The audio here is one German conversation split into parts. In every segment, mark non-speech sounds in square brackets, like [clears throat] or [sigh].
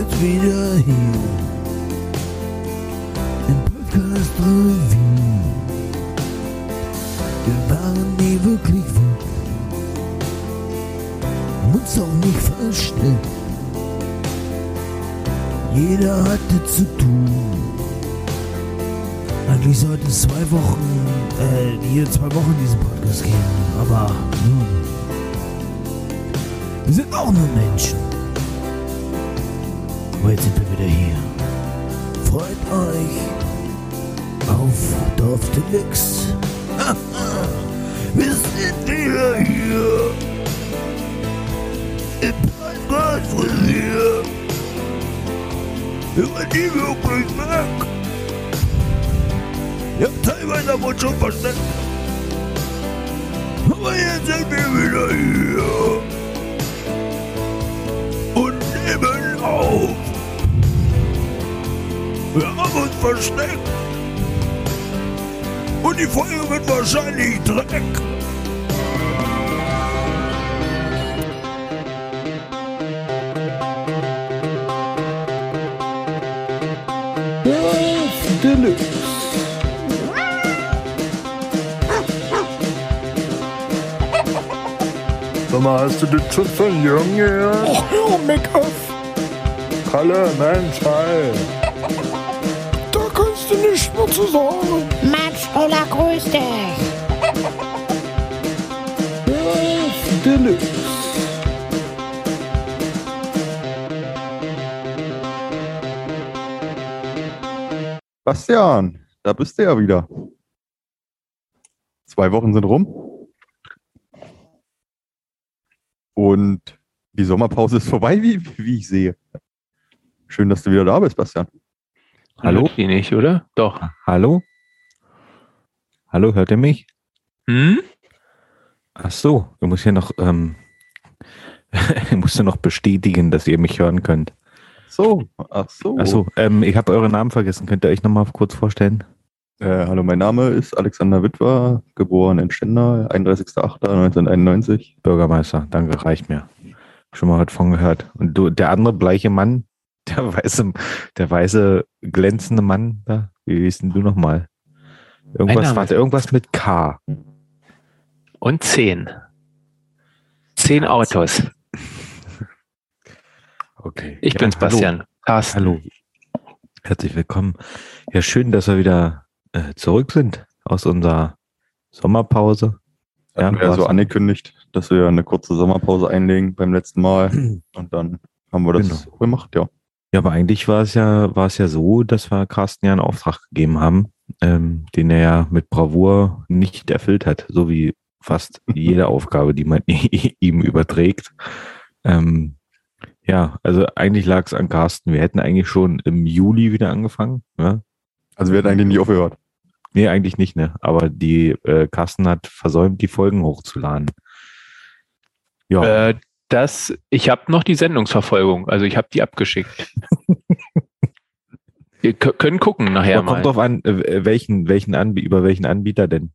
sind wieder hier. Im Podcast Revue. Wir waren nie wirklich. Haben uns auch nicht versteckt. Jeder hatte zu tun. Eigentlich sollte es zwei Wochen, äh, hier zwei Wochen diesen Podcast geben. Aber nun. Wir sind auch nur Menschen. Aber jetzt sind wir wieder hier. Freut euch auf Dorf Deluxe. [laughs] wir sind wieder hier. Im Podcast Revue. Über die wirklich weg. Ja, teilweise haben wir uns schon versteckt. Aber jetzt sind wir wieder hier. Und nehmen auf. Uns versteckt. Und die Folge wird wahrscheinlich Dreck. Deluxe. Sag mal, hast du das schon von Jung gehört? Oh, hör mich auf. Kalle, Mensch, hi. Mehr zu sagen. Mensch, Ulla, grüß dich. Deluxe. Bastian, da bist du ja wieder. Zwei Wochen sind rum. Und die Sommerpause ist vorbei, wie, wie ich sehe. Schön, dass du wieder da bist, Bastian. Hallo? Die nicht, oder? Doch. Hallo? Hallo, hört ihr mich? Hm? Ach so, du musst ja noch, ähm, ich muss ja noch bestätigen, dass ihr mich hören könnt. So, ach so. Ach so, ähm, ich habe euren Namen vergessen. Könnt ihr euch nochmal kurz vorstellen? Äh, hallo, mein Name ist Alexander Wittwer, geboren in Stendal, 31.08.1991. Bürgermeister, danke, reicht mir. Schon mal was von gehört. Und du, der andere bleiche Mann, der weiße, der weiße glänzende Mann, da, wie hieß denn du nochmal? Irgendwas, warte, irgendwas mit K. Und zehn. Zehn Autos. [laughs] Okay. Ich bin's, hallo. Bastian. Carsten. Hallo. Herzlich willkommen. Ja, schön, dass wir wieder äh, zurück sind aus unserer Sommerpause. Hatten wir ja so angekündigt, dass wir eine kurze Sommerpause einlegen beim letzten Mal. [clears throat] Und dann haben wir das Genau. gemacht, ja. Ja, aber eigentlich war es ja, war es ja so, dass wir Carsten ja einen Auftrag gegeben haben, ähm, den er ja mit Bravour nicht erfüllt hat, so wie fast jede Aufgabe, die man [laughs] ihm überträgt. Ähm, ja, also eigentlich lag es an Carsten. Wir hätten eigentlich schon im Juli wieder angefangen. Ja? Also wir hatten eigentlich nicht aufgehört. Nee, eigentlich nicht, ne? Aber die äh, Carsten hat versäumt, die Folgen hochzuladen. Ja, Äh, das, ich habe noch die Sendungsverfolgung, also ich habe die abgeschickt. [laughs] Wir kö- können gucken nachher aber mal. kommt drauf an, äh, welchen, welchen Anbieter, über welchen Anbieter denn?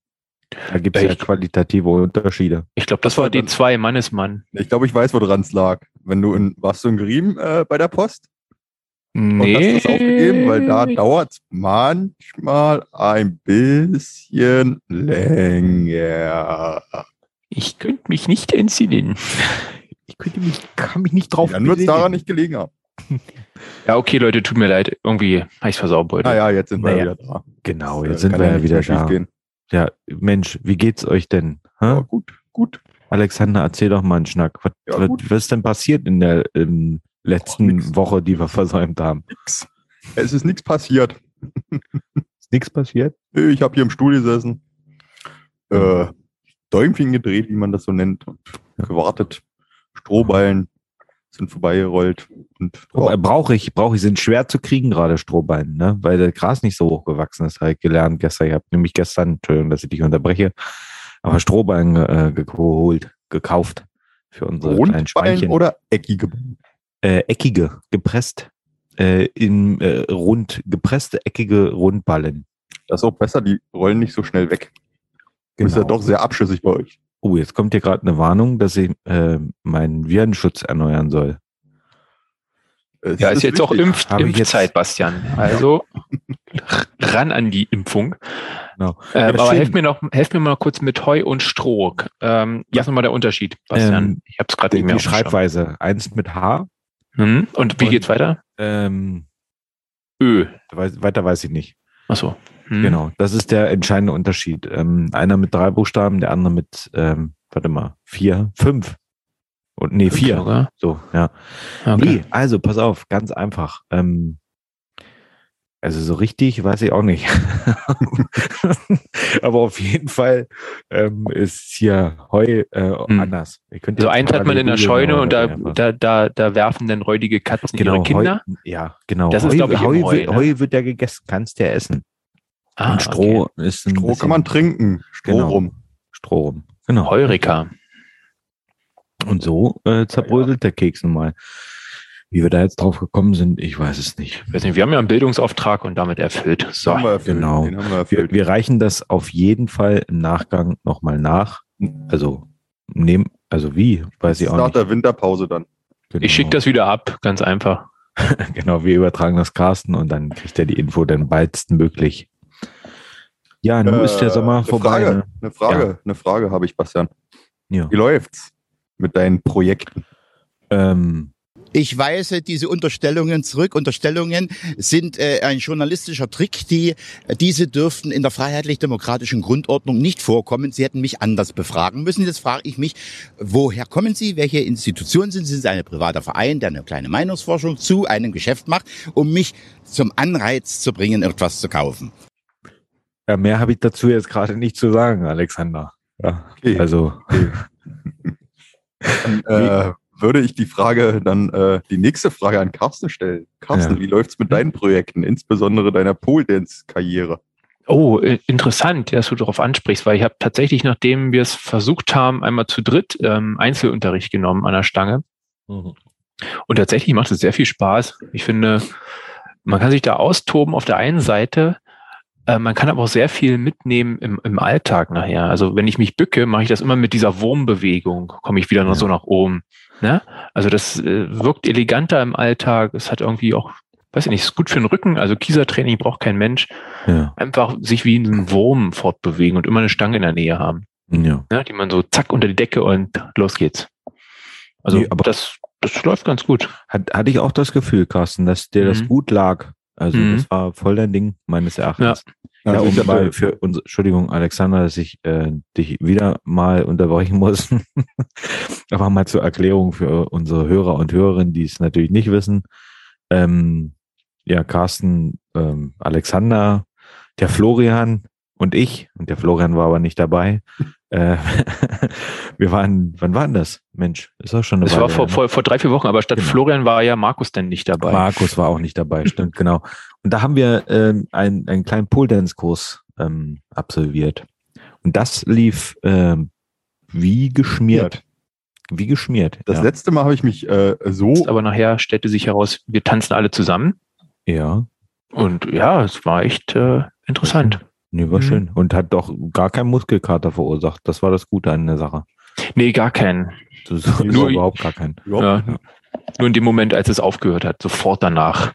Da gibt es ja qualitative Unterschiede. Ich glaube, das Das war die zwei Mannesmann. Ich glaube, ich weiß, woran es lag. Wenn du in, warst du in Griem äh, bei der Post und Nee. hast das aufgegeben, weil da dauert es manchmal ein bisschen länger. Ich könnte mich nicht entsinnen. Ich könnte mich, kann mich nicht drauf Dann wird es daran nicht gelegen haben. [laughs] Ja, okay, Leute, tut mir leid. Irgendwie habe ich versaut heute. Naja, jetzt sind wir Naja. wieder da. Genau, jetzt äh, sind wir ja wieder da. schiefgehen. Ja, Mensch, wie geht's euch denn? Ja, gut, gut. Alexander, erzähl doch mal einen Schnack. Was, Ja, was, was ist denn passiert in der ähm, letzten nix. Woche, die wir versäumt haben? Nix. Es ist nichts passiert. [laughs] Ist nichts passiert? Ich habe hier im Stuhl gesessen, äh, Däumchen gedreht, wie man das so nennt, und gewartet. Strohballen sind vorbeigerollt. Und Oh, brauche ich, brauche ich, sind schwer zu kriegen gerade Strohballen, ne? weil das Gras nicht so hoch gewachsen ist, habe ich gelernt gestern. Ich habe nämlich gestern, Entschuldigung, dass ich dich unterbreche, aber Strohballen äh, geholt, gekauft für unsere kleinen Rundballen Schweinchen. oder eckige? äh, eckige, gepresst, äh, in äh, rund, gepresste eckige Rundballen. Das ist auch besser, die rollen nicht so schnell weg. Ist ja Genau. doch sehr abschüssig bei euch. Oh, jetzt kommt hier gerade eine Warnung, dass ich äh, meinen Virenschutz erneuern soll. Es Ja, ist jetzt auch wichtig. Impf Habe jetzt- Impfzeit, Bastian. Also ran an die Impfung. Genau. Ähm, Ja, aber schön. helf mir noch, helf mir mal kurz mit Heu und Stroh. Ähm, ja, nochmal der Unterschied, Bastian. Ähm, ich habe es gerade nicht mehr die. Schreibweise. Eins mit H. Mhm. Und wie Und- geht's weiter? Ähm, Ö. weiter weiß ich nicht. Achso. Mhm. Genau, das ist der entscheidende Unterschied. Ähm, einer mit drei Buchstaben, der andere mit, ähm, warte mal, vier, fünf. Und nee, Fünf vier. sogar? So, ja. Okay. Nee, also pass auf, ganz einfach. Ähm, also so richtig weiß ich auch nicht. [laughs] Aber auf jeden Fall ähm, ist hier Heu äh, Hm. anders. So eins hat man in der Scheune und da, da, da, da werfen dann räudige Katzen ihre Kinder. Heu, ja, genau. Das ist, Heu, glaub ich, im Heu, Heu, wird, ne? Heu wird ja gegessen, kannst ja essen. Ah, und Stroh ist ein Stroh bisschen kann man trinken. Stroh Genau. rum. Stroh rum. Genau. Heurika. Und so äh, zerbröselt der Keks nun mal. Wie wir da jetzt drauf gekommen sind, ich weiß es nicht. Ich weiß nicht, wir haben ja einen Bildungsauftrag und damit erfüllt. So. Haben wir erfüllt. genau. Wir Wir, erfüllt. wir reichen das auf jeden Fall im Nachgang nochmal nach. Also nehmen, also wie, weiß ich auch Nach nicht. der Winterpause dann. Genau. Ich schicke das wieder ab, ganz einfach. [laughs] Genau, wir übertragen das Carsten und dann kriegt er die Info dann baldstmöglich. Ja, nun ist der Äh, Sommer eine vorbei. Frage, ne? eine Frage, eine Frage habe ich, Bastian. Ja. Wie läuft's mit deinen Projekten? Ähm, Ich weise diese Unterstellungen zurück. Unterstellungen sind äh, ein journalistischer Trick, die diese dürften in der freiheitlich-demokratischen Grundordnung nicht vorkommen. Sie hätten mich anders befragen müssen. Jetzt frage ich mich, woher kommen Sie? Welche Institution sind Sie? Sind Sie ein privater Verein, der eine kleine Meinungsforschung zu einem Geschäft macht, um mich zum Anreiz zu bringen, etwas zu kaufen? Ja, mehr habe ich dazu jetzt gerade nicht zu sagen, Alexander. Ja, Okay. also [laughs] Dann, äh, würde ich die Frage dann, äh, die nächste Frage an Carsten stellen. Carsten, Ja. wie läuft's mit deinen Projekten, insbesondere deiner Pole-Dance-Karriere? Oh, äh, interessant, dass du darauf ansprichst, weil ich habe tatsächlich, nachdem wir es versucht haben, einmal zu dritt ähm, Einzelunterricht genommen an der Stange. Und tatsächlich macht es sehr viel Spaß. Ich finde, man kann sich da austoben auf der einen Seite, äh, man kann aber auch sehr viel mitnehmen im, im Alltag nachher. Also wenn ich mich bücke, mache ich das immer mit dieser Wurmbewegung, komme ich wieder Ja. so nach oben. Ne? Also das äh, wirkt eleganter im Alltag. Es hat irgendwie auch, weiß ich nicht, ist gut für den Rücken. Also Kiesertraining braucht kein Mensch. ja, Einfach sich wie ein Wurm fortbewegen und immer eine Stange in der Nähe haben, ja. ne? die man so zack unter die Decke und los geht's. Also Nee, aber- das, das läuft ganz gut. Hat, hatte ich auch das Gefühl, Carsten, dass dir das Mhm. gut lag. Also Mhm. das war voll dein Ding, meines Erachtens. Ja, Also ich um mal für uns, Entschuldigung, Alexander, dass ich äh, dich wieder mal unterbrechen muss. [laughs] Aber mal zur Erklärung für unsere Hörer und Hörerinnen, die es natürlich nicht wissen. Ähm, ja, Carsten, ähm, Alexander, der Florian und ich, und der Florian war aber nicht dabei. Äh, [laughs] wir waren, wann war denn das? Mensch, ist auch schon eine Das war Weile vor, ne? vor, vor drei, vier Wochen, aber statt Genau. Florian war ja Markus denn nicht dabei. Markus war auch nicht dabei, stimmt, [laughs] genau. Und da haben wir ähm, einen, einen kleinen Pole-Dance-Kurs ähm, absolviert. Und das lief ähm, wie geschmiert. Wie geschmiert. Das ja. letzte Mal habe ich mich äh, so Aber nachher stellte sich heraus, wir tanzen alle zusammen. ja, Und ja, es war echt äh, interessant. Nee, war Mhm. schön. Und hat doch gar keinen Muskelkater verursacht. Das war das Gute an der Sache. Nee, gar keinen. Das ist Nur- überhaupt gar keinen. überhaupt, Ja. Nur in dem Moment, als es aufgehört hat, sofort danach.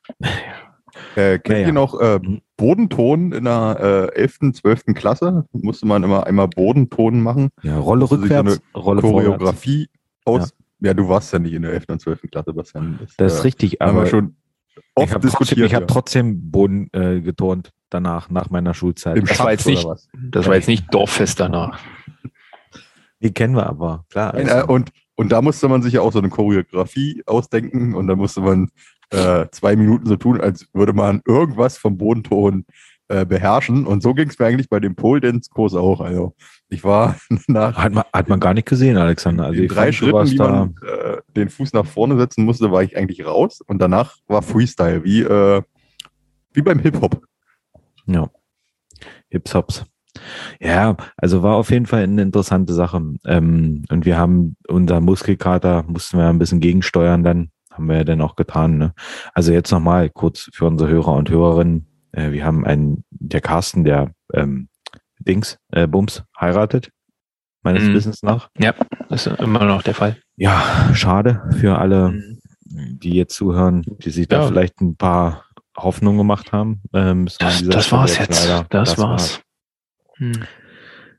äh, kennt Naja. ihr noch äh, Mhm. Bodenton in der äh, 11., 12. Klasse? Musste man immer einmal Bodenton machen. Ja, Rolle Musste sich so rückwärts, Rolle vorwärts. Choreografie aus. Ja. du warst ja nicht in der 11. und 12. Klasse, Bastian. Das ist äh, richtig, haben wir aber schon ich oft habe trotzdem, diskutiert. ich hab ja. trotzdem Boden äh, geturnt danach, nach meiner Schulzeit. Im Das war Schach jetzt nicht- oder was? Das war jetzt nicht Dorffest danach. Die kennen wir aber, klar. Äh, und, und da musste man sich ja auch so eine Choreografie ausdenken und da musste man äh, zwei Minuten so tun, als würde man irgendwas vom Bodenton äh, beherrschen. Und so ging es mir eigentlich bei dem Pole Dance Kurs auch. Also ich war [laughs] nach Hat man, hat man gar nicht gesehen, Alexander. Also drei Schritten, wie da, man äh, den Fuß nach vorne setzen musste, war ich eigentlich raus. Und danach war Freestyle, wie, äh, wie beim Hip-Hop. ja, Hips Hops. Ja, also war auf jeden Fall eine interessante Sache. Ähm, und wir haben unser Muskelkater, mussten wir ein bisschen gegensteuern dann. Haben wir ja dann auch getan. Ne? Also jetzt nochmal kurz für unsere Hörer und Hörerinnen. Äh, wir haben einen, der Carsten, der ähm, Dings, äh, Bums, heiratet. Meines Mhm. Wissens nach. Ja, das ist immer noch der Fall. Ja, schade für alle die jetzt zuhören, die sich da Ja. vielleicht ein paar Hoffnungen gemacht haben. Ähm, Das, das war's jetzt. leider- das, war's. Hm.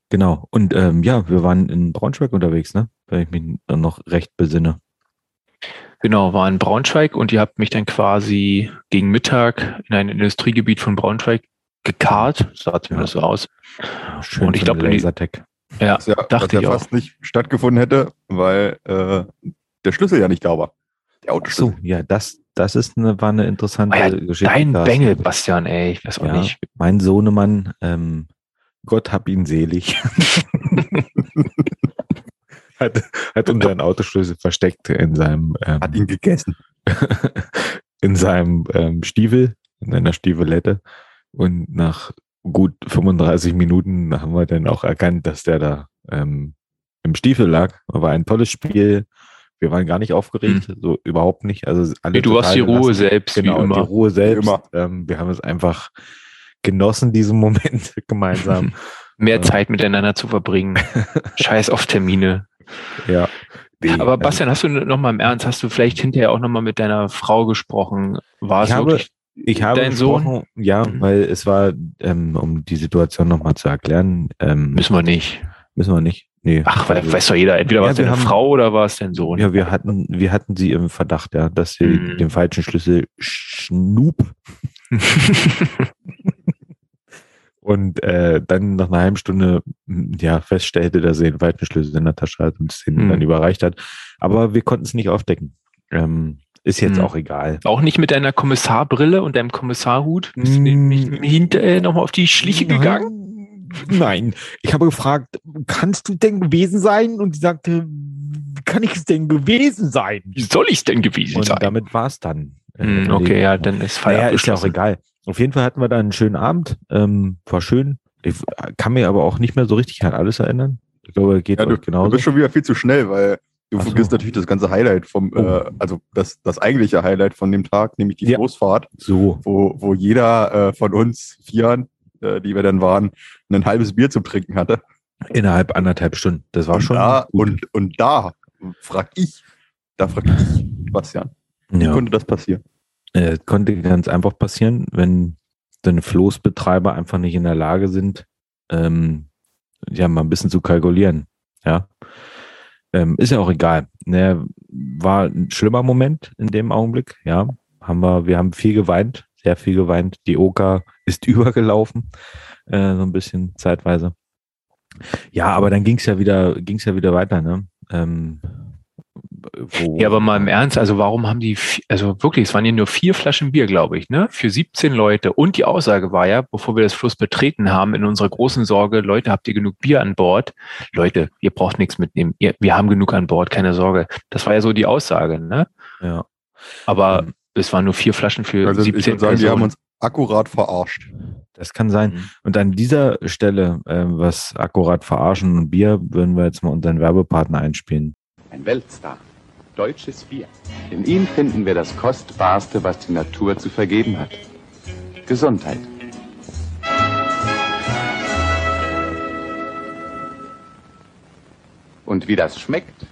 Genau. Und ähm, ja, wir waren in Braunschweig unterwegs, ne? Wenn ich mich dann noch recht besinne. Genau, war in Braunschweig und ihr habt mich dann quasi gegen Mittag in ein Industriegebiet von Braunschweig gekarrt. Sah zumindest so aus. Schön Und ich von glaub, der die- Lasertech. Ja, ja, dachte was ja ich auch. fast nicht stattgefunden hätte, weil äh, der Schlüssel ja nicht da war. Der Ach Autoschlüssel. so, ja, das, das ist eine, war eine interessante Ah ja, Geschichte. Dein. Bengel, Bastian, ey, ich weiß auch Ja, nicht. mein Sohnemann, ähm, Gott hab ihn selig, [laughs] hat, hat unseren [laughs] Autoschlüssel versteckt in seinem, ähm, Hat ihn gegessen. [laughs] in seinem ähm, Stiefel, in einer Stiefelette. Und nach gut 35 Minuten haben wir dann auch erkannt, dass der da ähm, im Stiefel lag. War ein tolles Spiel. Wir waren gar nicht aufgeregt, so überhaupt nicht. Also alle Nee, du hast die Ruhe selbst, Genau, wie die. Ruhe selbst. Ähm, wir haben es einfach genossen, diesen [laughs] Moment gemeinsam. Mehr Ja. Zeit miteinander zu verbringen. Scheiß auf Termine. Ja. Nee, Aber Bastian, hast du noch mal im Ernst, hast du vielleicht hinterher auch noch mal mit deiner Frau gesprochen? War es wirklich Ich habe Dein Sohn? ja, Mhm. weil es war, ähm, um die Situation nochmal zu erklären, ähm, Müssen wir nicht. müssen wir nicht. Nee. Ach, weil, Also, weiß doch jeder, entweder Ja, war es deine haben- Frau oder war es dein Sohn. Ja, wir hatten, wir hatten sie im Verdacht, ja, dass sie Mhm. den falschen Schlüssel schnup [laughs] und äh, dann nach einer halben Stunde m, ja feststellte, dass sie den falschen Schlüssel in der Tasche hat und es Mhm. dann überreicht hat. Aber wir konnten es nicht aufdecken. Ähm, ist jetzt Mhm. auch egal. Auch nicht mit deiner Kommissarbrille und deinem Kommissarhut? Bist du nicht hinterher nochmal auf die Schliche gegangen? Nein. Ich habe gefragt, kannst du denn gewesen sein? Und sie sagte, kann ich es denn gewesen sein? Wie soll ich denn gewesen Und sein? damit war es dann. Äh, Hm, okay, ja, dann ist Naja, Feierabend. ist ja auch egal. Auf jeden Fall hatten wir da einen schönen Abend. Ähm, war schön. Ich kann mir aber auch nicht mehr so richtig an alles erinnern. Ich glaube, geht Ja, du, genauso. du bist schon wieder viel zu schnell, weil du so. vergisst natürlich das ganze Highlight vom, Oh. äh, also das, das eigentliche Highlight von dem Tag, nämlich die Ja. Großfahrt, so. wo, wo jeder äh, von uns Vieren, äh, die wir dann waren, ein halbes Bier zum Trinken hatte. Innerhalb anderthalb Stunden. Das war und schon. da, und, und da frag ich, da frag ich, Bastian, wie ja. konnte das passieren? Äh, konnte ganz einfach passieren, wenn deine Floßbetreiber einfach nicht in der Lage sind, ähm, ja, mal ein bisschen zu kalkulieren. Ja. Ähm, ist ja auch egal. Ne, war ein schlimmer Moment in dem Augenblick, ja. Haben wir, wir haben viel geweint, sehr viel geweint. Die Oka ist [laughs] übergelaufen, äh, so ein bisschen zeitweise. Ja, aber dann ging's ja wieder, ging's ja wieder weiter, ne? Ähm, wo, Ja, aber mal im Ernst, also warum haben die, also wirklich, es waren ja nur vier Flaschen Bier, glaube ich, ne? Für 17 Leute. Und die Aussage war ja, bevor wir das Fluss betreten haben, in unserer großen Sorge, Leute, habt ihr genug Bier an Bord? Leute, ihr braucht nichts mitnehmen. Ihr, wir haben genug an Bord, keine Sorge. Das war ja so die Aussage, ne? Ja. Aber Mhm. es waren nur vier Flaschen für Also ich 17 würde sagen, die haben uns akkurat verarscht. Das kann sein. Mhm. Und an dieser Stelle, ähm, was akkurat verarschen und Bier, würden wir jetzt mal unseren Werbepartner einspielen. Ein Weltstar. Deutsches Bier. In ihm finden wir das Kostbarste, was die Natur zu vergeben hat. Gesundheit. Und wie das schmeckt?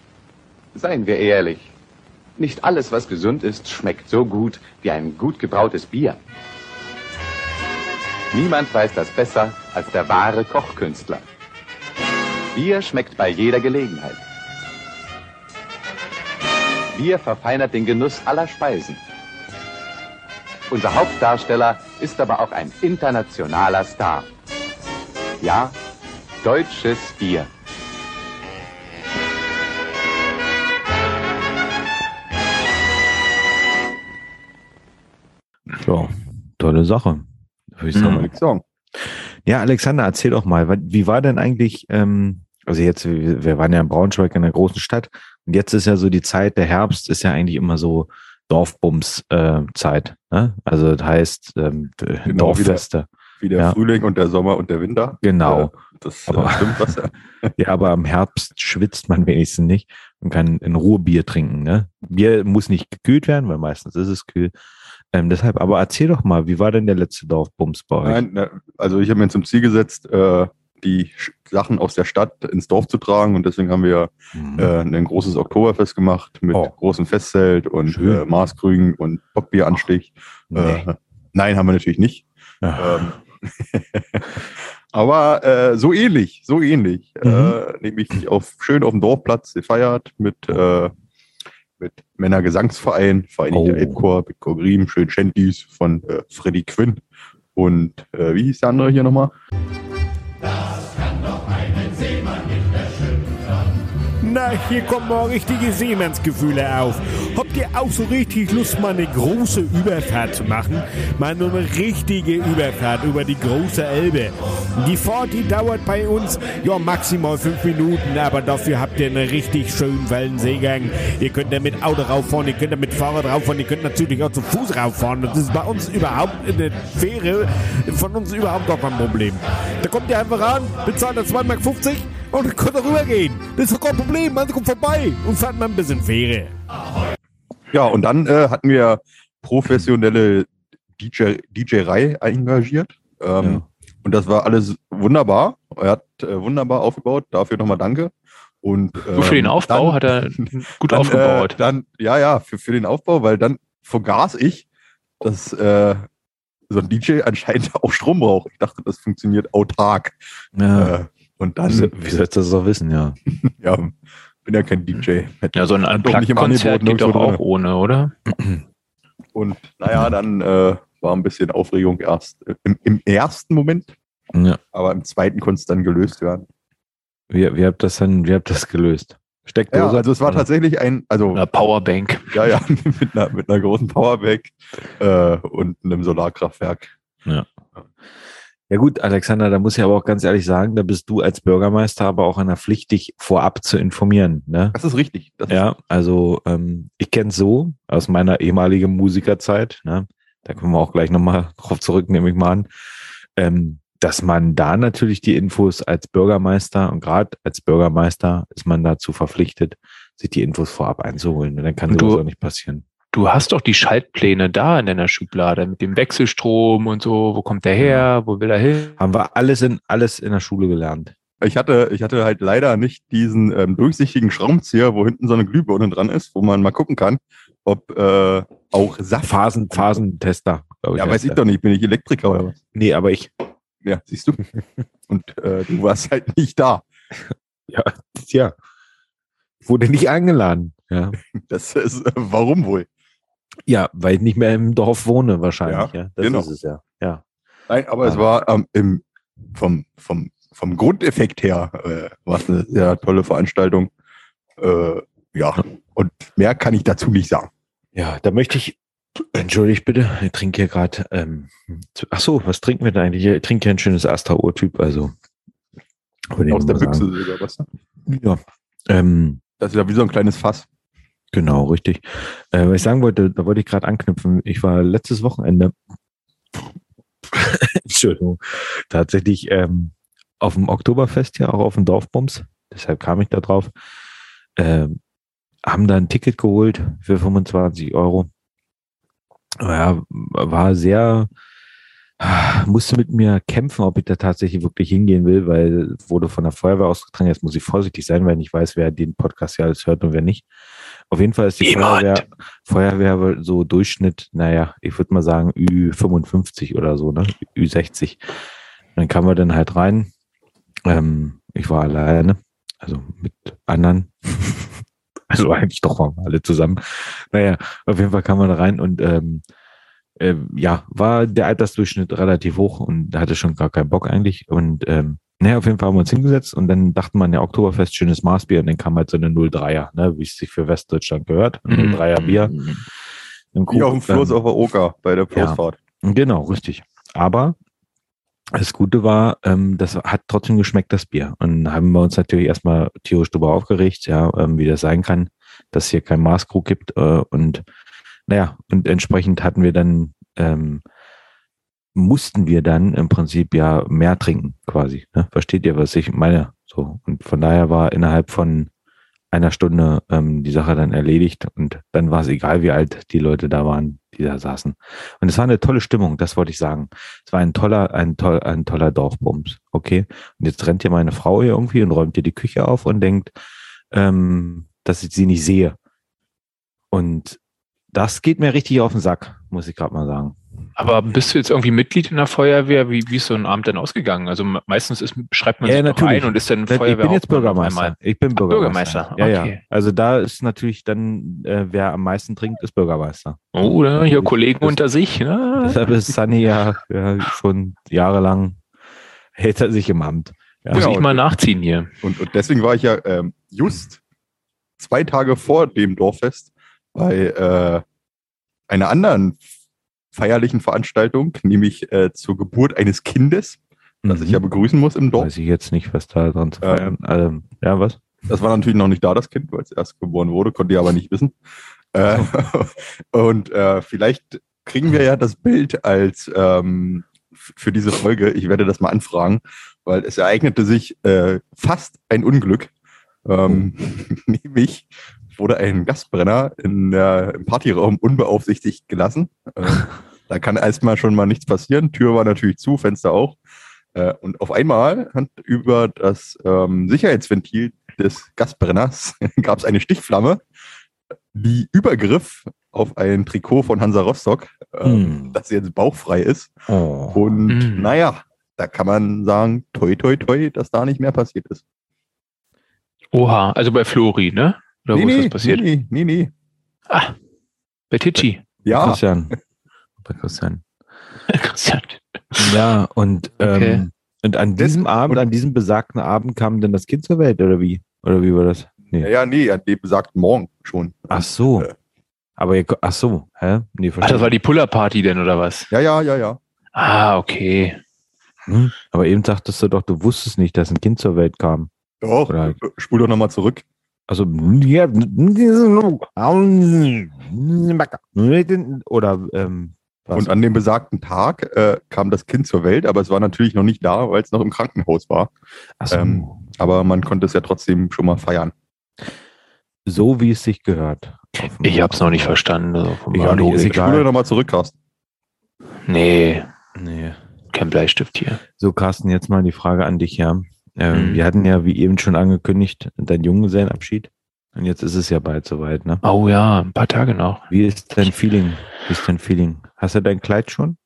Seien wir ehrlich. Nicht alles, was gesund ist, schmeckt so gut wie ein gut gebrautes Bier. Niemand weiß das besser als der wahre Kochkünstler. Bier schmeckt bei jeder Gelegenheit. Bier verfeinert den Genuss aller Speisen. Unser Hauptdarsteller ist aber auch ein internationaler Star. Ja, deutsches Bier. So, tolle Sache. Würde ich Mhm. sagen. Sagen. Ja, Alexander, erzähl doch mal, wie war denn eigentlich, ähm, also jetzt, wir waren ja in Braunschweig in einer großen Stadt und jetzt ist ja so die Zeit, der Herbst ist ja eigentlich immer so Dorfbums-Zeit. ne? Also das heißt ähm, Genau, Dorffeste. Wie der Ja. Frühling und der Sommer und der Winter. Genau. Äh, das Aber- äh, stimmt, was er. [laughs] Ja, aber im Herbst schwitzt man wenigstens nicht und kann in Ruhe Bier trinken. Ne? Bier muss nicht gekühlt werden, weil meistens ist es kühl. Ähm, deshalb, aber erzähl doch mal, wie war denn der letzte Dorfbums bei euch? Nein, ne, also ich habe mir zum Ziel gesetzt, äh, die Sachen aus der Stadt ins Dorf zu tragen. Und deswegen haben wir Mhm. äh, ein großes Oktoberfest gemacht mit Oh. großem Festzelt und Schön. äh, Maßkrügen und Bockbieranstich. Nee. Äh, nein, haben wir natürlich nicht. Ja. Ähm, [laughs] aber äh, so ähnlich, so ähnlich. Mhm. Äh, nämlich auf, schön auf dem Dorfplatz gefeiert mit, äh, mit Männergesangsverein, Vereinigter Oh. Elbchor, Bitchor Griem, schön Shanties von äh, Freddy Quinn. Und äh, wie hieß der andere hier nochmal? Hier kommen mal richtige Seemannsgefühle auf. Habt ihr auch so richtig Lust, mal eine große Überfahrt zu machen? Mal nur eine richtige Überfahrt über die große Elbe. Die Fahrt, die dauert bei uns, ja, maximal fünf Minuten, aber dafür habt ihr einen richtig schönen Wellenseegang. Ihr könnt da mit Auto rauffahren, ihr könnt da mit Fahrrad rauffahren, ihr könnt natürlich auch zu Fuß rauffahren. Das ist bei uns überhaupt eine Fähre, von uns überhaupt gar kein Problem. Da kommt ihr einfach an, bezahlt da 2,50 Mark und dann könnt ihr rübergehen. Das ist doch kein Problem, man kommt vorbei und fährt mal ein bisschen Fähre. Ja, und dann äh, hatten wir professionelle DJ, DJ-Reihe engagiert. Ähm, Ja. Und das war alles wunderbar. Er hat äh, wunderbar aufgebaut. Dafür nochmal danke. Und, Nur für den ähm, Aufbau dann- hat er [laughs] gut dann, aufgebaut. Äh, dann, ja, ja, für, für den Aufbau, weil dann vergaß ich, dass äh, so ein DJ anscheinend [laughs] auch Strom braucht. Ich dachte, das funktioniert autark. ja. Und dann, Wie, soll- wie sollst du das auch wissen, ja. [laughs] ja, bin ja kein DJ. ja, so ein Unplugged-Konzert geht doch auch drin. ohne, oder? [clears throat] Und naja, dann äh, war ein bisschen Aufregung erst äh, im, im ersten Moment, ja. aber im zweiten konnte es dann gelöst werden. Wie, wie habt das dann, wie habt das gelöst? Steckdose? Ja, also es war tatsächlich ein, also Eine Powerbank. ja, ja, [laughs] mit einer, mit einer großen Powerbank äh, und einem Solarkraftwerk. Ja gut, Alexander, da muss ich aber auch ganz ehrlich sagen, da bist du als Bürgermeister aber auch in der Pflicht, dich vorab zu informieren. Ne? Das ist richtig. Das Ja, also ähm, ich kenne es so aus meiner ehemaligen Musikerzeit, ne? da kommen wir auch gleich nochmal drauf zurück, nehme ich mal an, ähm, dass man da natürlich die Infos als Bürgermeister und gerade als Bürgermeister ist man dazu verpflichtet, sich die Infos vorab einzuholen. Und dann kann Und sowas du- auch nicht passieren. Du hast doch die Schaltpläne da in deiner Schublade mit dem Wechselstrom und so. Wo kommt der her? Wo will er hin? Haben wir alles in alles in der Schule gelernt. Ich hatte, ich hatte halt leider nicht diesen ähm, durchsichtigen Schraubenzieher, wo hinten so eine Glühbirne dran ist, wo man mal gucken kann, ob äh, auch Saft. Phasen, Phasentester, glaube ich. Ja, weiß ich doch nicht, bin ich Elektriker oder was? Nee, aber ich. Ja, siehst du. [laughs] Und äh, du warst halt nicht da. [laughs] Ja, tja. Wurde nicht eingeladen. Ja. Das ist, äh, warum wohl? Ja, weil ich nicht mehr im Dorf wohne, wahrscheinlich. Ja, das genau. ist es ja. Ja. Nein, aber es Ja. war ähm, im, vom, vom, vom Grundeffekt her äh, war es eine sehr tolle Veranstaltung. Äh, ja, und mehr kann ich dazu nicht sagen. Ja, da möchte ich. Entschuldigt bitte, ich trinke hier gerade. Ähm, ach so, was trinken wir denn eigentlich? Ich trinke hier ein schönes Astra-Urtyp, also. Aus der Büchse sogar, was? Ja. Ähm, Das ist ja wie so ein kleines Fass. Genau, richtig. Äh, was ich sagen wollte, da wollte ich gerade anknüpfen. Ich war letztes Wochenende, [laughs] Entschuldigung, tatsächlich ähm, auf dem Oktoberfest ja, auch auf dem Dorfbums. Deshalb kam ich da drauf. Ähm, haben da ein Ticket geholt für 25 Euro. Ja, war sehr, musste mit mir kämpfen, ob ich da tatsächlich wirklich hingehen will, weil wurde von der Feuerwehr ausgetragen. Jetzt muss ich vorsichtig sein, weil ich weiß, wer den Podcast ja alles hört und wer nicht. Auf jeden Fall ist die. Feuerwehr, Feuerwehr so Durchschnitt, naja, ich würde mal sagen Ü55 oder so, ne? Ü60. Dann kamen wir dann halt rein. Ähm, ich war alleine, also mit anderen. [laughs] also eigentlich doch waren wir alle zusammen. Naja, auf jeden Fall kamen wir da rein und ähm, äh, ja, war der Altersdurchschnitt relativ hoch und hatte schon gar keinen Bock eigentlich. Und ähm, naja, auf jeden Fall haben wir uns hingesetzt und dann dachte man, ja, Oktoberfest, schönes Maßbier und dann kam halt so eine 03er, ne, wie es sich für Westdeutschland gehört. Ein 03er Bier. Im Wie auf dem Fluss ähm, auf der Oker bei der Floßfahrt. Genau, richtig. Aber das Gute war, ähm, das hat trotzdem geschmeckt, das Bier. Und haben wir uns natürlich erstmal tierisch drüber aufgeregt, ja, ähm, wie das sein kann, dass es hier kein Maßkrug gibt. Äh, und naja, und entsprechend hatten wir dann, ähm, mussten wir dann im Prinzip ja mehr trinken, quasi. Ne? Versteht ihr, was ich meine? So. Und von daher war innerhalb von einer Stunde ähm, die Sache dann erledigt und dann war es egal, wie alt die Leute da waren, die da saßen. Und es war eine tolle Stimmung, das wollte ich sagen. Es war ein toller, ein, toll, ein toller Dorfbums, okay? Und jetzt rennt hier meine Frau hier irgendwie und räumt hier die Küche auf und denkt, ähm, dass ich sie nicht sehe. Und das geht mir richtig auf den Sack, muss ich gerade mal sagen. Aber bist du jetzt irgendwie Mitglied in der Feuerwehr? Wie, wie ist so ein Abend denn ausgegangen? Also me- meistens ist, schreibt man Ja, sich natürlich. ein und ist dann Ich Feuerwehr. bin jetzt Bürgermeister. Ich bin Ach, Bürgermeister. Bürgermeister, Ja, okay. ja. Also da ist natürlich dann, äh, wer am meisten trinkt, ist Bürgermeister. Oh, ne? hier Kollegen Das- unter sich. Ne? Deshalb ist Sunny ja, ja schon jahrelang hält er sich im Amt. Ja. Muss Genau. ich mal nachziehen hier. Und, und deswegen war ich ja ähm, just zwei Tage vor dem Dorffest bei äh, einer anderen feierlichen Veranstaltung, nämlich äh, zur Geburt eines Kindes, das ich ja begrüßen muss im Dorf. Mhm. Weiß ich jetzt nicht, was da dran zu Äh. Ähm, ja, was? Das war natürlich noch nicht da, das Kind, weil es erst geboren wurde, konnte ich aber nicht wissen. Äh, [laughs] und äh, vielleicht kriegen wir ja das Bild als ähm, für diese Folge. Ich werde das mal anfragen, weil es ereignete sich äh, fast ein Unglück. Ähm, [laughs] nämlich wurde ein Gasbrenner in, der im Partyraum unbeaufsichtigt gelassen. Äh, [laughs] da kann erstmal schon mal nichts passieren. Tür war natürlich zu, Fenster auch. Äh, und auf einmal hat über das ähm, Sicherheitsventil des Gasbrenners [laughs] gab es eine Stichflamme, die übergriff auf ein Trikot von Hansa Rostock, ähm, Hm. das jetzt bauchfrei ist. Oh. Und Mm. naja, da kann man sagen, toi, toi, toi, dass da nicht mehr passiert ist. Oha, also bei Flori, ne? Oder wo ist das passiert? nee, nee, nee. Ah, bei Ticci. [laughs] Ja, Christian. Bei Christian. Christian. Ja, und, [laughs] Okay. ähm, und an Das- diesem Abend, und- an diesem besagten Abend kam denn das Kind zur Welt, oder wie? Oder wie war das? Nee. ja, ja, nee, an dem besagten Morgen schon. Ach so. Äh. Aber ihr, ach so, hä? Nee, Ach, das war die Puller-Party denn, oder was? Ja, ja, ja, ja. Ah, okay. Hm? Aber eben sagtest du doch, du wusstest nicht, dass ein Kind zur Welt kam. Doch, Oder- äh, spul doch nochmal zurück. Also, ja, oder, ähm, was? Und an dem besagten Tag äh, kam das Kind zur Welt, aber es war natürlich noch nicht da, weil es noch im Krankenhaus war. So, ähm, Aber man konnte es ja trotzdem schon mal feiern. so wie es sich gehört. Ich hab's noch nicht verstanden. Also Ich auch nicht, ist egal. Nochmal zurück, Carsten. Nee, Nee. kein Bleistift hier. So, Carsten, jetzt mal die Frage an dich, ja. Ähm, Mhm. Wir hatten ja, wie eben schon angekündigt, dein Junggesellenabschied. Und jetzt ist es ja bald soweit, ne? Oh ja, ein paar Tage noch. Wie ist dein Feeling? Wie ist dein Feeling? Hast du dein Kleid schon?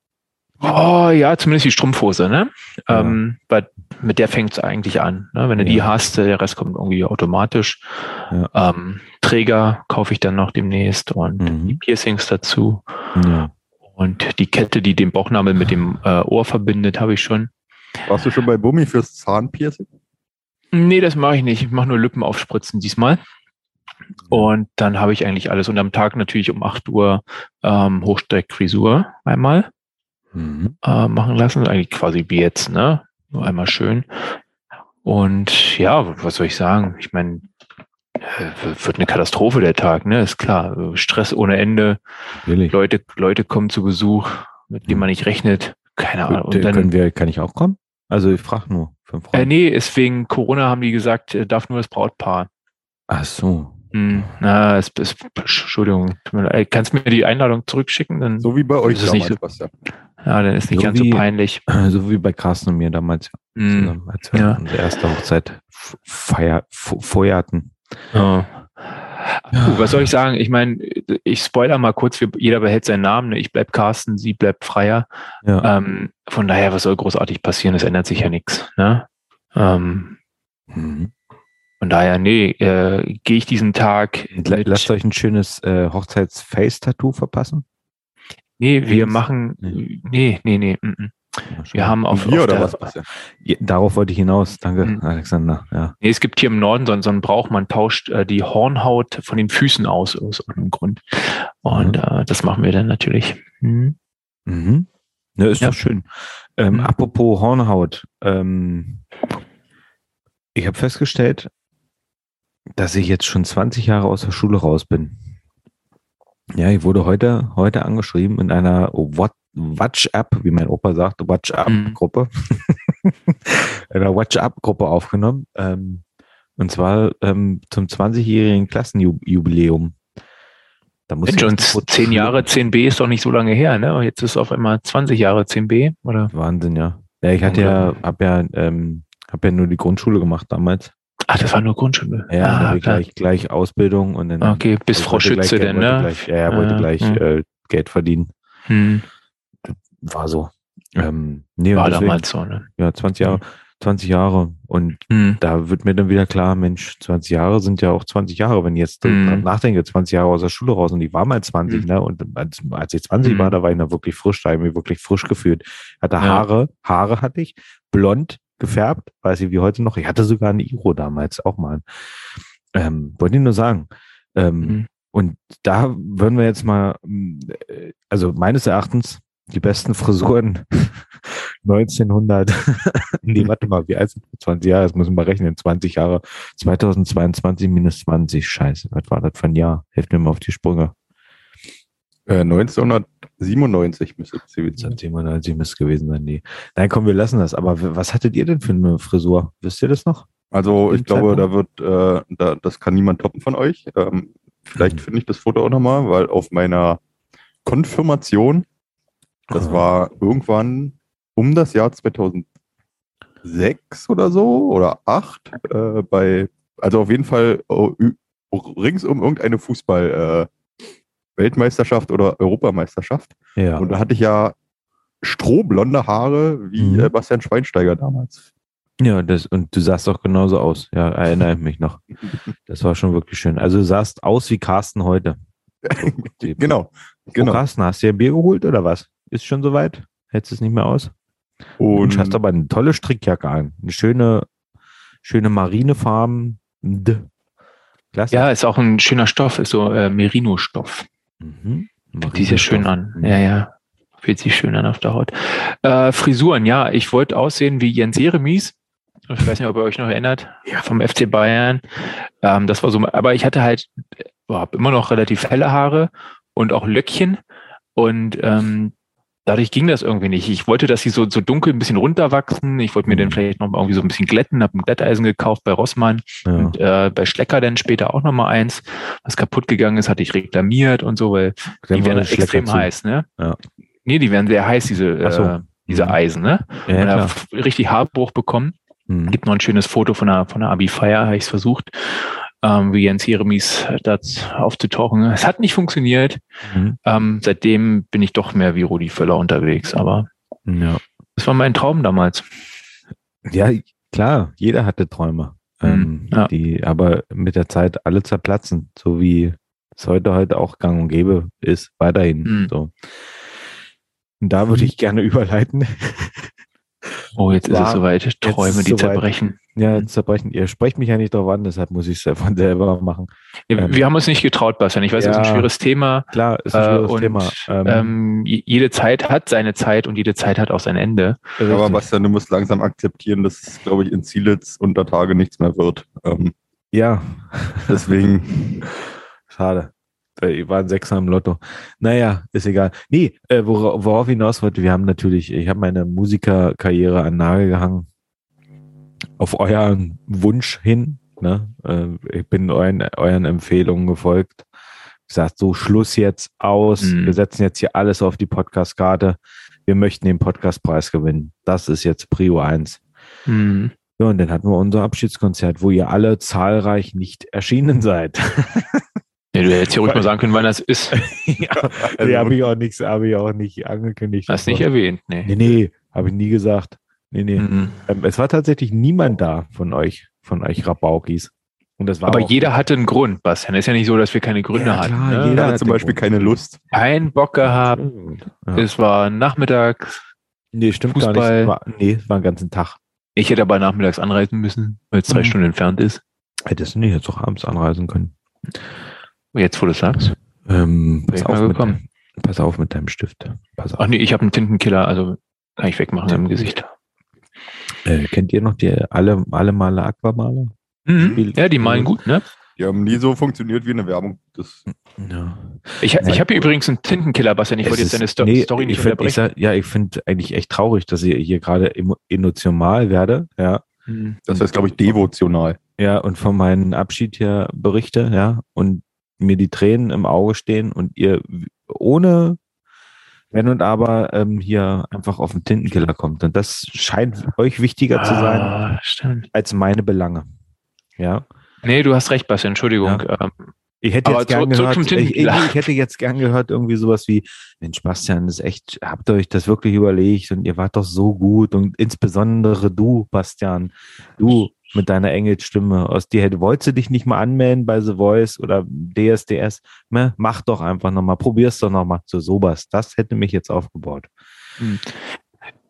Oh ja, zumindest die Strumpfhose, ne? Ja. Ähm, weil mit der fängt's eigentlich an. Ne? Wenn du die Ja. hast, der Rest kommt irgendwie automatisch. Ja. Ähm, Träger kaufe ich dann noch demnächst und Mhm. die Piercings dazu. Und die Kette, die den Bauchnabel mit dem äh, Ohr verbindet, habe ich schon. Warst du schon bei Bummi fürs Zahnpiercing? Nee, das mache ich nicht. Ich mache nur Lippen aufspritzen diesmal. Und dann habe ich eigentlich alles. Und am Tag natürlich um 8 Uhr ähm, Hochstreckfrisur einmal Mhm. äh, machen lassen. Eigentlich quasi wie jetzt, ne? Nur einmal schön. Und ja, was soll ich sagen? Ich meine, äh, wird eine Katastrophe der Tag, ne? Ist klar. Stress ohne Ende. Natürlich. Leute, Leute kommen zu Besuch, mit denen Mhm. man nicht rechnet. Keine Ahnung. Und dann, können wir, kann ich auch kommen? Also ich frage nur. Für einen äh, nee, ist wegen Corona haben die gesagt, äh, darf nur das Brautpaar. Ach so. Hm, na, es ist, Entschuldigung, kannst du mir die Einladung zurückschicken? Dann, So wie bei euch Ist es nicht Bastian. ja, dann ist nicht So ganz wie- so peinlich. [clears throat] So wie bei Carsten und mir damals, Hm, zusammen, als wir ja. unsere erste Hochzeit f- feier, f- feuerten. Ja. Was soll ich sagen? Ich meine, ich spoiler mal kurz, jeder behält seinen Namen. Ne? Ich bleib Carsten, sie bleibt Freier. Ja. Ähm, von daher, was soll großartig passieren? Es ändert sich ja nichts. Ne? Ähm, Mhm. von daher, nee, äh, gehe ich diesen Tag. Lasst euch ein schönes äh, Hochzeits-Face-Tattoo verpassen. nee, wir Links? machen. Nee. Nee, nee, nee. mm, mm. Wir haben auf, Hier auf oder der, was? Ja, darauf wollte ich hinaus. Danke, Mhm. Alexander. Ja. Nee, es gibt hier im Norden so, so einen Brauch, man tauscht äh, die Hornhaut von den Füßen aus, aus irgendeinem Grund. Und äh, das machen wir dann natürlich. Hm. Mhm. Ja, ist Ja. doch schön. Ähm, Mhm. Apropos Hornhaut. Ähm, ich habe festgestellt, dass ich jetzt schon 20 Jahre aus der Schule raus bin. Ja, ich wurde heute, heute angeschrieben in einer What- WhatsApp, wie mein Opa sagt, WhatsApp-Gruppe. [laughs] in einer WhatsApp-Gruppe aufgenommen. Ähm, Und zwar ähm, zum 20-jährigen Klassenjubiläum. Da muss Mensch, ich und so 10 Jahre 10b ist doch nicht so lange her, ne? Jetzt ist auf einmal 20 Jahre 10b, oder? Wahnsinn, ja. Ja, ich hatte ja, hab ja, ähm, hab ja nur die Grundschule gemacht damals. Ach, das war nur Grundschule. Ja, ah, gleich, gleich Ausbildung und dann. Okay, bis Frau gleich Schütze denn, ne? Gleich, ja, er wollte Ja, gleich hm. äh, Geld verdienen. Hm, War so. Ähm, nee, war deswegen- damals so, ne? Ja, 20 Jahre. 20 Jahre. Und Hm. da wird mir dann wieder klar, Mensch, 20 Jahre sind ja auch 20 Jahre. Wenn ich jetzt Mhm. dran nachdenke, 20 Jahre aus der Schule raus und ich war mal 20, Mhm. ne? Und als, als ich 20 Mhm. war, da war ich noch wirklich frisch, da habe ich mich wirklich frisch gefühlt. Hatte Ja. Haare, Haare hatte ich, blond gefärbt, weiß ich wie heute noch. Ich hatte sogar eine Iro damals auch mal. Ähm, wollte ich nur sagen. Ähm, Mhm. Und da würden wir jetzt mal, äh, also meines Erachtens, die besten Frisuren [laughs] 1900, [laughs] nee, warte mal, wie alt sind wir? 20 Jahre, das müssen wir rechnen, 20 Jahre, 2022 minus 20, scheiße, was war das für ein Jahr? Hilft mir mal auf die Sprünge. Äh, 1997 müsste es gewesen sein. 1997 müsste es gewesen sein, nee. Nein, komm, wir lassen das, aber was hattet ihr denn für eine Frisur? Wisst ihr das noch? Also ich glaube, Zeitpunkt? da wird, äh, da, das kann niemand toppen von euch. Ähm, vielleicht Mhm. finde ich das Foto auch nochmal, weil auf meiner Konfirmation, das Aha. war irgendwann um das Jahr 2006 oder so oder 8 äh, bei, also auf jeden Fall ü- rings um irgendeine Fußball äh, Weltmeisterschaft oder Europameisterschaft. Ja. Und da hatte ich ja strohblonde Haare wie Mhm. äh, Bastian Schweinsteiger damals. Ja, das, und du sahst auch genauso aus. Ja, erinnere ich mich noch. [laughs] Das war schon wirklich schön. Also du sahst aus wie Carsten heute. [laughs] Die- Genau, Oh, genau. Carsten, hast du dir ein Bier geholt oder was? Ist schon soweit? Hältst es nicht mehr aus? Und Und hast aber eine tolle Strickjacke an. Eine schöne, schöne marinefarben. Klasse. Ja, ist auch ein schöner Stoff, ist so äh, Merino-Stoff. Mhm. Fühlt sich sehr schön an. Mhm. Ja, ja. Fühlt sich schön an auf der Haut. Äh, Frisuren, ja, ich wollte aussehen wie Jens Jeremies. Ich weiß nicht, ob ihr euch noch erinnert, vom FC Bayern. Ähm, das war so, aber ich hatte halt, habe immer noch relativ helle Haare und auch Löckchen. Und ähm, dadurch ging das irgendwie nicht. Ich wollte, dass sie so, so dunkel ein bisschen runterwachsen. Ich wollte mir den vielleicht noch irgendwie so ein bisschen glätten, habe ein Glätteisen gekauft bei Rossmann. Ja. Und äh, bei Schlecker dann später auch nochmal eins, was kaputt gegangen ist, hatte ich reklamiert und so, weil Dann die werden extrem zu. heiß, ne? Ja. Nee, die werden sehr heiß, diese, so. äh, diese Mhm. Eisen, ne? Ja, und habe richtig Haarbruch bekommen. Mhm. Gibt noch ein schönes Foto von der, von der Abi-Feier, habe ich es versucht, ähm, wie Jens Jeremies da aufzutauchen. Es hat nicht funktioniert. Mhm. Ähm, seitdem bin ich doch mehr wie Rudi Völler unterwegs, aber Ja. das war mein Traum damals. Ja, klar, jeder hatte Träume. Ähm, Mhm, ja. die aber mit der Zeit alle zerplatzen, so wie es heute heute auch gang und gäbe ist, weiterhin. Mhm. So. Und da würde ich gerne [laughs] überleiten. Oh, jetzt ist War- es soweit. Träume, ist die soweit. zerbrechen. Ja, zerbrechen. Ihr sprecht mich ja nicht drauf an, deshalb muss ich es davon [laughs] selber machen. Ja, Ähm, Wir haben uns nicht getraut, Bastian. Ich weiß, es ist ein ja. schweres Thema. Klar, ist ein Äh, schweres und Thema. Ähm, ähm, je- jede Zeit hat seine Zeit und jede Zeit hat auch sein Ende. Aber richtig. Bastian, du musst langsam akzeptieren, dass es, glaube ich, in Zielitz unter Tage nichts mehr wird. Ähm, ja, deswegen, [laughs] schade. Ich war ein Sechser im Lotto. Naja, ist egal. Nee, äh, wora- worauf ich hinaus wollte, wir haben natürlich, ich habe meine Musikerkarriere an Nagel gehangen. Auf euren Wunsch hin. Ne? Äh, ich bin euren, euren Empfehlungen gefolgt. Gesagt, so Schluss jetzt aus. Mhm. Wir setzen jetzt hier alles auf die Podcast-Karte. Wir möchten den Podcastpreis gewinnen. Das ist jetzt Prio 1. Hm. Ja, und dann hatten wir unser Abschiedskonzert, wo ihr alle zahlreich nicht erschienen seid. [laughs] Ja, du hättest ja ruhig mal sagen können, wann das ist. [laughs] ja, Also- nee, habe ich auch nichts, habe ich auch nicht angekündigt. Hast nicht erwähnt, nee. Nee, nee, habe ich nie gesagt. Nee, nee. Mhm. Ähm, es war tatsächlich niemand da von euch, von euch Rabaukis. Und das war Aber auch, jeder hatte einen Grund, Bastian. Ist ja nicht so, dass wir keine Gründe Ja, hatten. klar, ne? jeder hat zum Beispiel Grund. keine Lust. Kein Bock gehabt. Ja. Es war nachmittags. Nee, stimmt gar Fußball. nicht. War, nee, es war den ganzen Tag. Ich hätte aber nachmittags anreisen müssen, weil es drei Mhm. Stunden entfernt ist. Hättest du nicht jetzt auch abends anreisen können. Jetzt, wo du es sagst. Ähm, pass, auf mit pass auf mit deinem Stift. Pass auf. Ach nee, ich habe einen Tintenkiller, also kann ich wegmachen im Gesicht. Äh, kennt ihr noch die alle, alle Male Aquamaler? Mhm. Ja, die malen gut, ne? Die haben nie so funktioniert wie eine Werbung. Das, Ja. Ich, ich habe hier übrigens einen Tintenkiller, Bastian. Ich wollte jetzt deine Sto nee, Story nicht ich find, ich unterbrechen. sag, Ja, ich finde eigentlich echt traurig, dass ich hier gerade emo- emotional werde. Ja. Mhm. das heißt, glaube ich, devotional. Ja, und von meinem Abschied hier berichte, ja, und mir die Tränen im Auge stehen und ihr ohne Wenn und Aber ähm, hier einfach auf den Tintenkiller kommt. Und das scheint euch wichtiger zu sein Ah, stimmt. als meine Belange. Ja. Nee, du hast recht, Bastian, Entschuldigung. Ähm, Ich hätte Aber jetzt gern zurück- zurück gehört, zum ich, ich, hätte jetzt gern gehört, irgendwie sowas wie, Mensch, Bastian, das ist echt, habt ihr euch das wirklich überlegt und ihr wart doch so gut und insbesondere du, Bastian, du mit deiner Engelsstimme, aus dir hätte, wolltest du dich nicht mal anmelden bei The Voice oder DSDS? Ne? Mach doch einfach nochmal, probier's doch nochmal. So sowas, das hätte mich jetzt aufgebaut.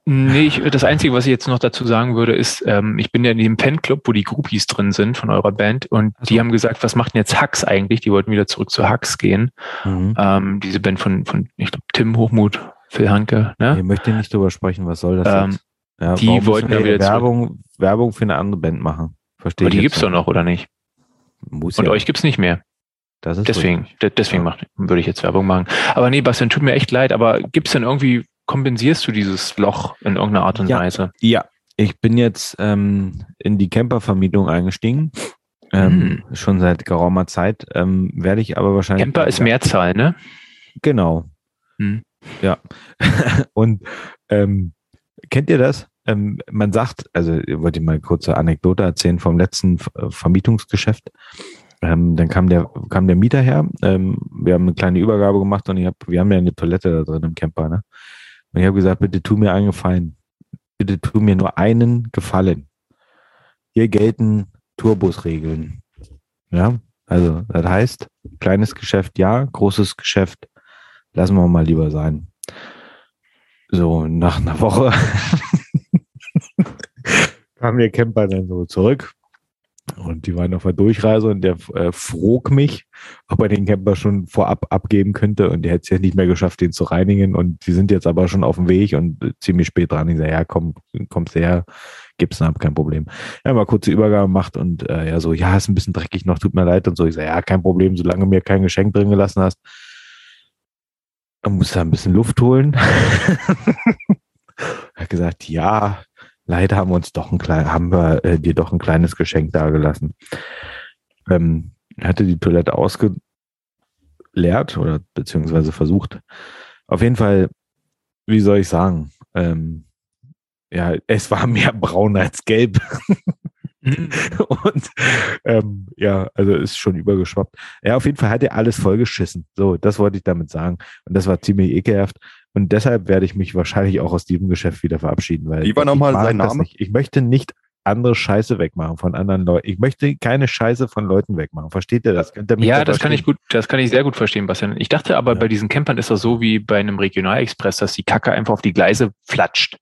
Nee, ich, das Einzige, was ich jetzt noch dazu sagen würde, ist, ähm, ich bin ja in dem Fanclub, wo die Groupies drin sind von eurer Band und die haben gesagt, was macht denn jetzt Hux eigentlich? Die wollten wieder zurück zu Hux gehen. Mhm. Ähm, diese Band von, von ich glaube, Tim Hochmut, Phil Hanke, ne? Ich möchte nicht drüber sprechen, was soll das Ähm, jetzt? Ja, die wollten ja wieder zurück. Werbung, Werbung für eine andere Band machen. Verstehe Aber die gibt's doch noch, oder nicht? Muss Und ja. euch gibt's nicht mehr. Das ist Deswegen, deswegen macht, würde ich jetzt Werbung machen. Aber nee, Bastian, tut mir echt leid, aber gibt's denn irgendwie, kompensierst du dieses Loch in irgendeiner Art und Ja. Weise? Ja, ich bin jetzt ähm, in die Campervermietung eingestiegen. Ähm, Schon seit geraumer Zeit. Ähm, werde ich aber wahrscheinlich. Camper ist Mehrzahl, ne? Genau. Hm. Ja. [laughs] Und ähm, kennt ihr das? Ähm, man sagt, also ich wollte mal eine kurze Anekdote erzählen vom letzten äh, Vermietungsgeschäft. Ähm, dann kam der, kam der Mieter her. Ähm, wir haben eine kleine Übergabe gemacht und ich hab, wir haben ja eine Toilette da drin im Camper. Ne? Und ich habe gesagt, bitte tu mir einen Gefallen. Bitte tu mir nur einen Gefallen. Hier gelten Tourbusregeln. Ja, also das heißt, kleines Geschäft ja, großes Geschäft lassen wir mal lieber sein. So, nach einer Woche [laughs] kam der Camper dann so zurück und die waren auf der Durchreise und der äh, frog mich, ob er den Camper schon vorab abgeben könnte und der hätte es ja nicht mehr geschafft, den zu reinigen und die sind jetzt aber schon auf dem Weg und äh, ziemlich spät dran. Ich sage, ja, komm, kommst her, gib's ab, kein Problem. Ja, mal kurze Übergabe gemacht und äh, ja, so, ja, ist ein bisschen dreckig noch, tut mir leid und so. Ich sage, ja, kein Problem, solange mir kein Geschenk drin gelassen hast. Dann musst du ein bisschen Luft holen. [laughs] er hat gesagt, ja, leider haben wir uns doch ein klein, haben wir äh, dir doch ein kleines Geschenk dagelassen. Ähm, er hatte die Toilette ausgeleert oder beziehungsweise versucht. Auf jeden Fall, wie soll ich sagen? Ähm, ja, es war mehr braun als gelb. [laughs] [laughs] Und ähm, ja, also ist schon übergeschwappt. Ja, auf jeden Fall hat er alles vollgeschissen. So, das wollte ich damit sagen. Und das war ziemlich ekelhaft. Und deshalb werde ich mich wahrscheinlich auch aus diesem Geschäft wieder verabschieden, weil Wie war ich nochmal mag sein das Name? Nicht. Ich möchte nicht andere Scheiße wegmachen von anderen Leuten. Ich möchte keine Scheiße von Leuten wegmachen. Versteht ihr das? Ja, da das kann ich verstehen? gut, das kann ich sehr gut verstehen, Bastian. Ich dachte aber, Ja. bei diesen Campern ist das so wie bei einem Regionalexpress, dass die Kacke einfach auf die Gleise flatscht.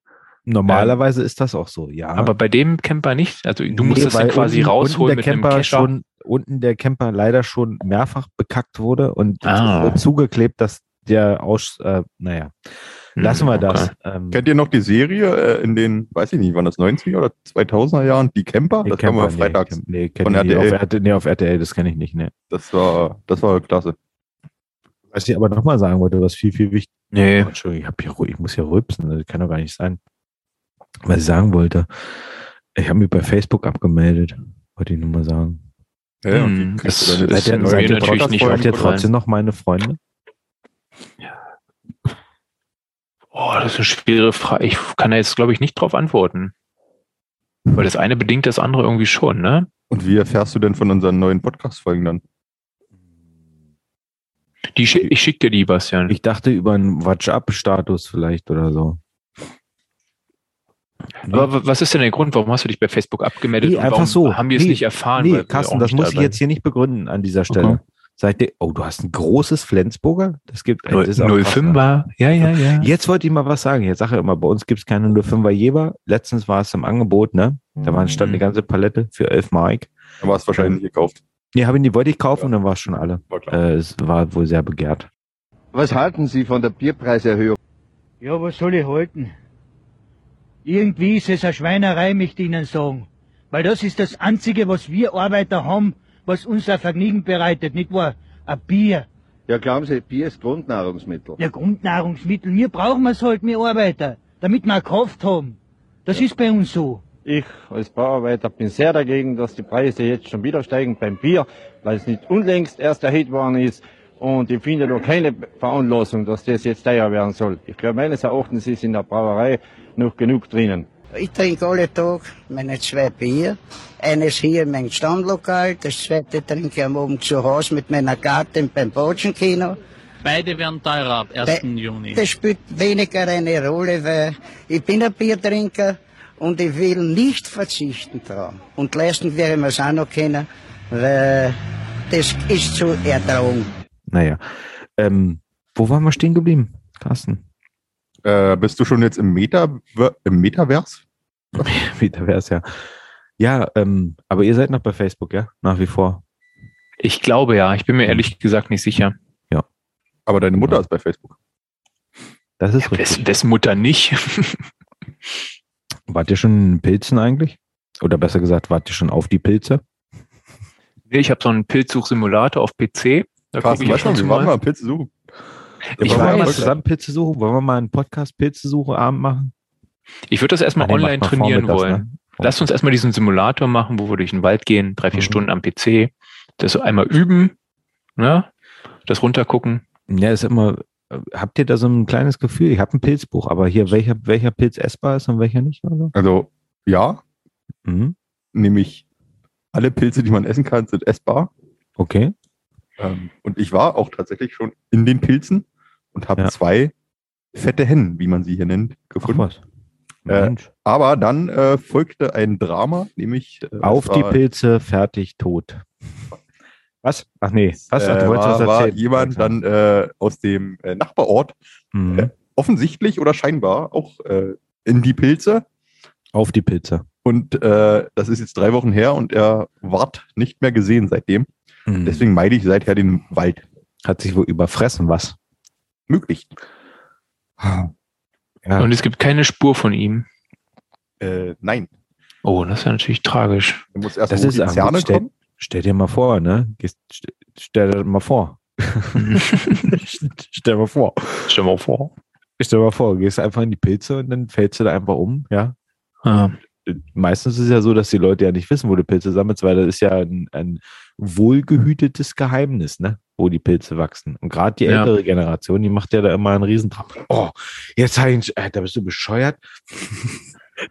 Normalerweise ist das auch so, ja. Aber bei dem Camper nicht. Also du Nee, musst es dann quasi unten, rausholen unten mit der einem Camper Kescher. schon unten der Camper leider schon mehrfach bekackt wurde und Ah. zugeklebt, dass der aus, äh, naja, Hm, lassen wir okay. das. Ähm, Kennt ihr noch die Serie äh, in den, weiß ich nicht, waren das 90er oder 2000er Jahren? Die Camper? nee, das kam Camper, mal freitags. Nee, nee, Von nicht. Auf, RTL. RTL, nee, auf RTL, das kenne ich nicht. Nee. Das war, das war klasse. Was ich aber nochmal sagen wollte, was viel, viel wichtiger Nee. Entschuldigung, ich, hab hier, ich muss hier rülpsen, das kann doch gar nicht sein. Was ich sagen wollte, ich habe mich bei Facebook abgemeldet, wollte ich nur mal sagen. Ja, und wie kriegst das deine- ist Seid ihr, natürlich nicht seid ihr trotzdem noch meine Freunde? Oh, das ist eine schwere Frage. Ich kann da jetzt, glaube ich, nicht drauf antworten. Weil das eine bedingt das andere irgendwie schon, ne? Und wie erfährst du denn von unseren neuen Podcast-Folgen dann? Die schick, ich schicke dir die, Bastian. Ich dachte über einen Watch-Up-Status vielleicht oder so. Aber w- was ist denn der Grund, warum hast du dich bei Facebook abgemeldet? Nee, und einfach warum so. Haben wir es Nee, nicht erfahren? Nee, Carsten, das muss da ich jetzt hier nicht begründen an dieser Stelle. Okay. Ihr, oh, du hast ein großes Flensburger? Das gibt Null- das ist auch krass, ne? 05er, ja, ja, ja. Jetzt wollte ich mal was sagen. Jetzt sage ich immer, bei uns gibt es keine 05er Jeber. Letztens war es im Angebot, ne? Da war, stand eine ganze Palette für 11 Mark. Da war es wahrscheinlich gekauft. Nee, habe ich die wollte ich kaufen und dann war es schon alle. War klar. Äh, es war wohl sehr begehrt. Was halten Sie von der Bierpreiserhöhung? Ja, was soll ich halten? Irgendwie ist es eine Schweinerei, möchte ich Ihnen sagen. Weil das ist das Einzige, was wir Arbeiter haben, was uns ein Vergnügen bereitet, nicht wahr? Ein Bier. Ja, glauben Sie, Bier ist Grundnahrungsmittel. Ja, Grundnahrungsmittel. Wir brauchen es halt, wir Arbeiter. Damit wir eine Kraft haben. Das ist bei uns so. Ich als Bauarbeiter bin sehr dagegen, dass die Preise jetzt schon wieder steigen beim Bier, weil es nicht unlängst erst erhöht worden ist. Und ich finde noch keine Veranlassung, dass das jetzt teuer werden soll. Ich glaube, meines Erachtens ist in der Brauerei noch genug drinnen. Ich trinke alle Tag meine zwei Bier. Eines hier in meinem Stammlokal, das zweite trinke ich am Abend zu Hause mit meiner Gattin beim Botschenkino. Beide werden teurer ab 1. Juni. Das spielt weniger eine Rolle, weil ich bin ein Biertrinker und ich will nicht verzichten drauf. Und leisten ich mir es auch noch können, weil das ist zu ertragen. Naja. Ähm, wo waren wir stehen geblieben, Carsten? Äh, bist du schon jetzt im, Meta, im Metaverse? [laughs] Metaverse, ja. Ja, ähm, aber ihr seid noch bei Facebook, ja? Nach wie vor. Ich glaube ja. Ich bin mir ehrlich gesagt nicht sicher. Ja. Aber deine Mutter ist bei Facebook. Das ist ja, richtig. Dessen Mutter nicht. [laughs] wart ihr schon in Pilzen eigentlich? Oder besser gesagt, wart ihr schon auf die Pilze? Nee, ich habe so einen Pilzsuchsimulator auf PC. Da Carsten, weißt du, wir waren mal Pilze suchen. Ja, ich wollen wir mal zusammen Pilze suchen? Wollen wir mal einen Podcast Pilze suche Abend machen? Ich würde das erstmal Ah, nee, online trainieren wollen. ne? Lasst uns erstmal diesen Simulator machen, wo wir durch den Wald gehen, drei, vier Mhm. Stunden am PC, das so einmal üben, ne? das runtergucken. Ja, ist immer, äh, habt ihr da so ein kleines Gefühl? Ich habe ein Pilzbuch, aber hier, welcher, welcher Pilz essbar ist und welcher nicht? Oder? Also, ja, Mhm. nämlich alle Pilze, die man essen kann, sind essbar. Okay. Ähm, und ich war auch tatsächlich schon in den Pilzen und habe Ja. zwei fette Hennen, wie man sie hier nennt, gefunden. was. Äh, Mensch. aber dann äh, folgte ein Drama, nämlich äh, Auf die war- Pilze, fertig, tot. Was? Ach nee, was? Ach, äh, du wolltest war, was war erzählen. jemand dann äh, aus dem äh, Nachbarort Mhm. äh, offensichtlich oder scheinbar auch äh, in die Pilze. Auf die Pilze. Und äh, das ist jetzt drei Wochen her und er ward nicht mehr gesehen seitdem. Mhm. Deswegen meide ich seither den Wald. Hat sich wohl überfressen, was? Möglich. Ja. Und es gibt keine Spur von ihm. Äh, nein. Oh, das ist ja natürlich tragisch. Er muss erst Das ist die am- Zerne stell, kommen. stell dir mal vor, ne? Gehst- st- Stell dir mal vor. [laughs] stell mal vor. Stell mal vor. Stell dir mal vor, gehst einfach in die Pilze und dann fällst du da einfach um, ja? Ah, Meistens ist es ja so, dass die Leute ja nicht wissen, wo du Pilze sammelst, weil das ist ja ein, ein wohlgehütetes Geheimnis, ne? Wo die Pilze wachsen. Und gerade die Ja. ältere Generation, die macht ja da immer einen Riesentrap. Oh, jetzt hab ich, äh, da bist du bescheuert.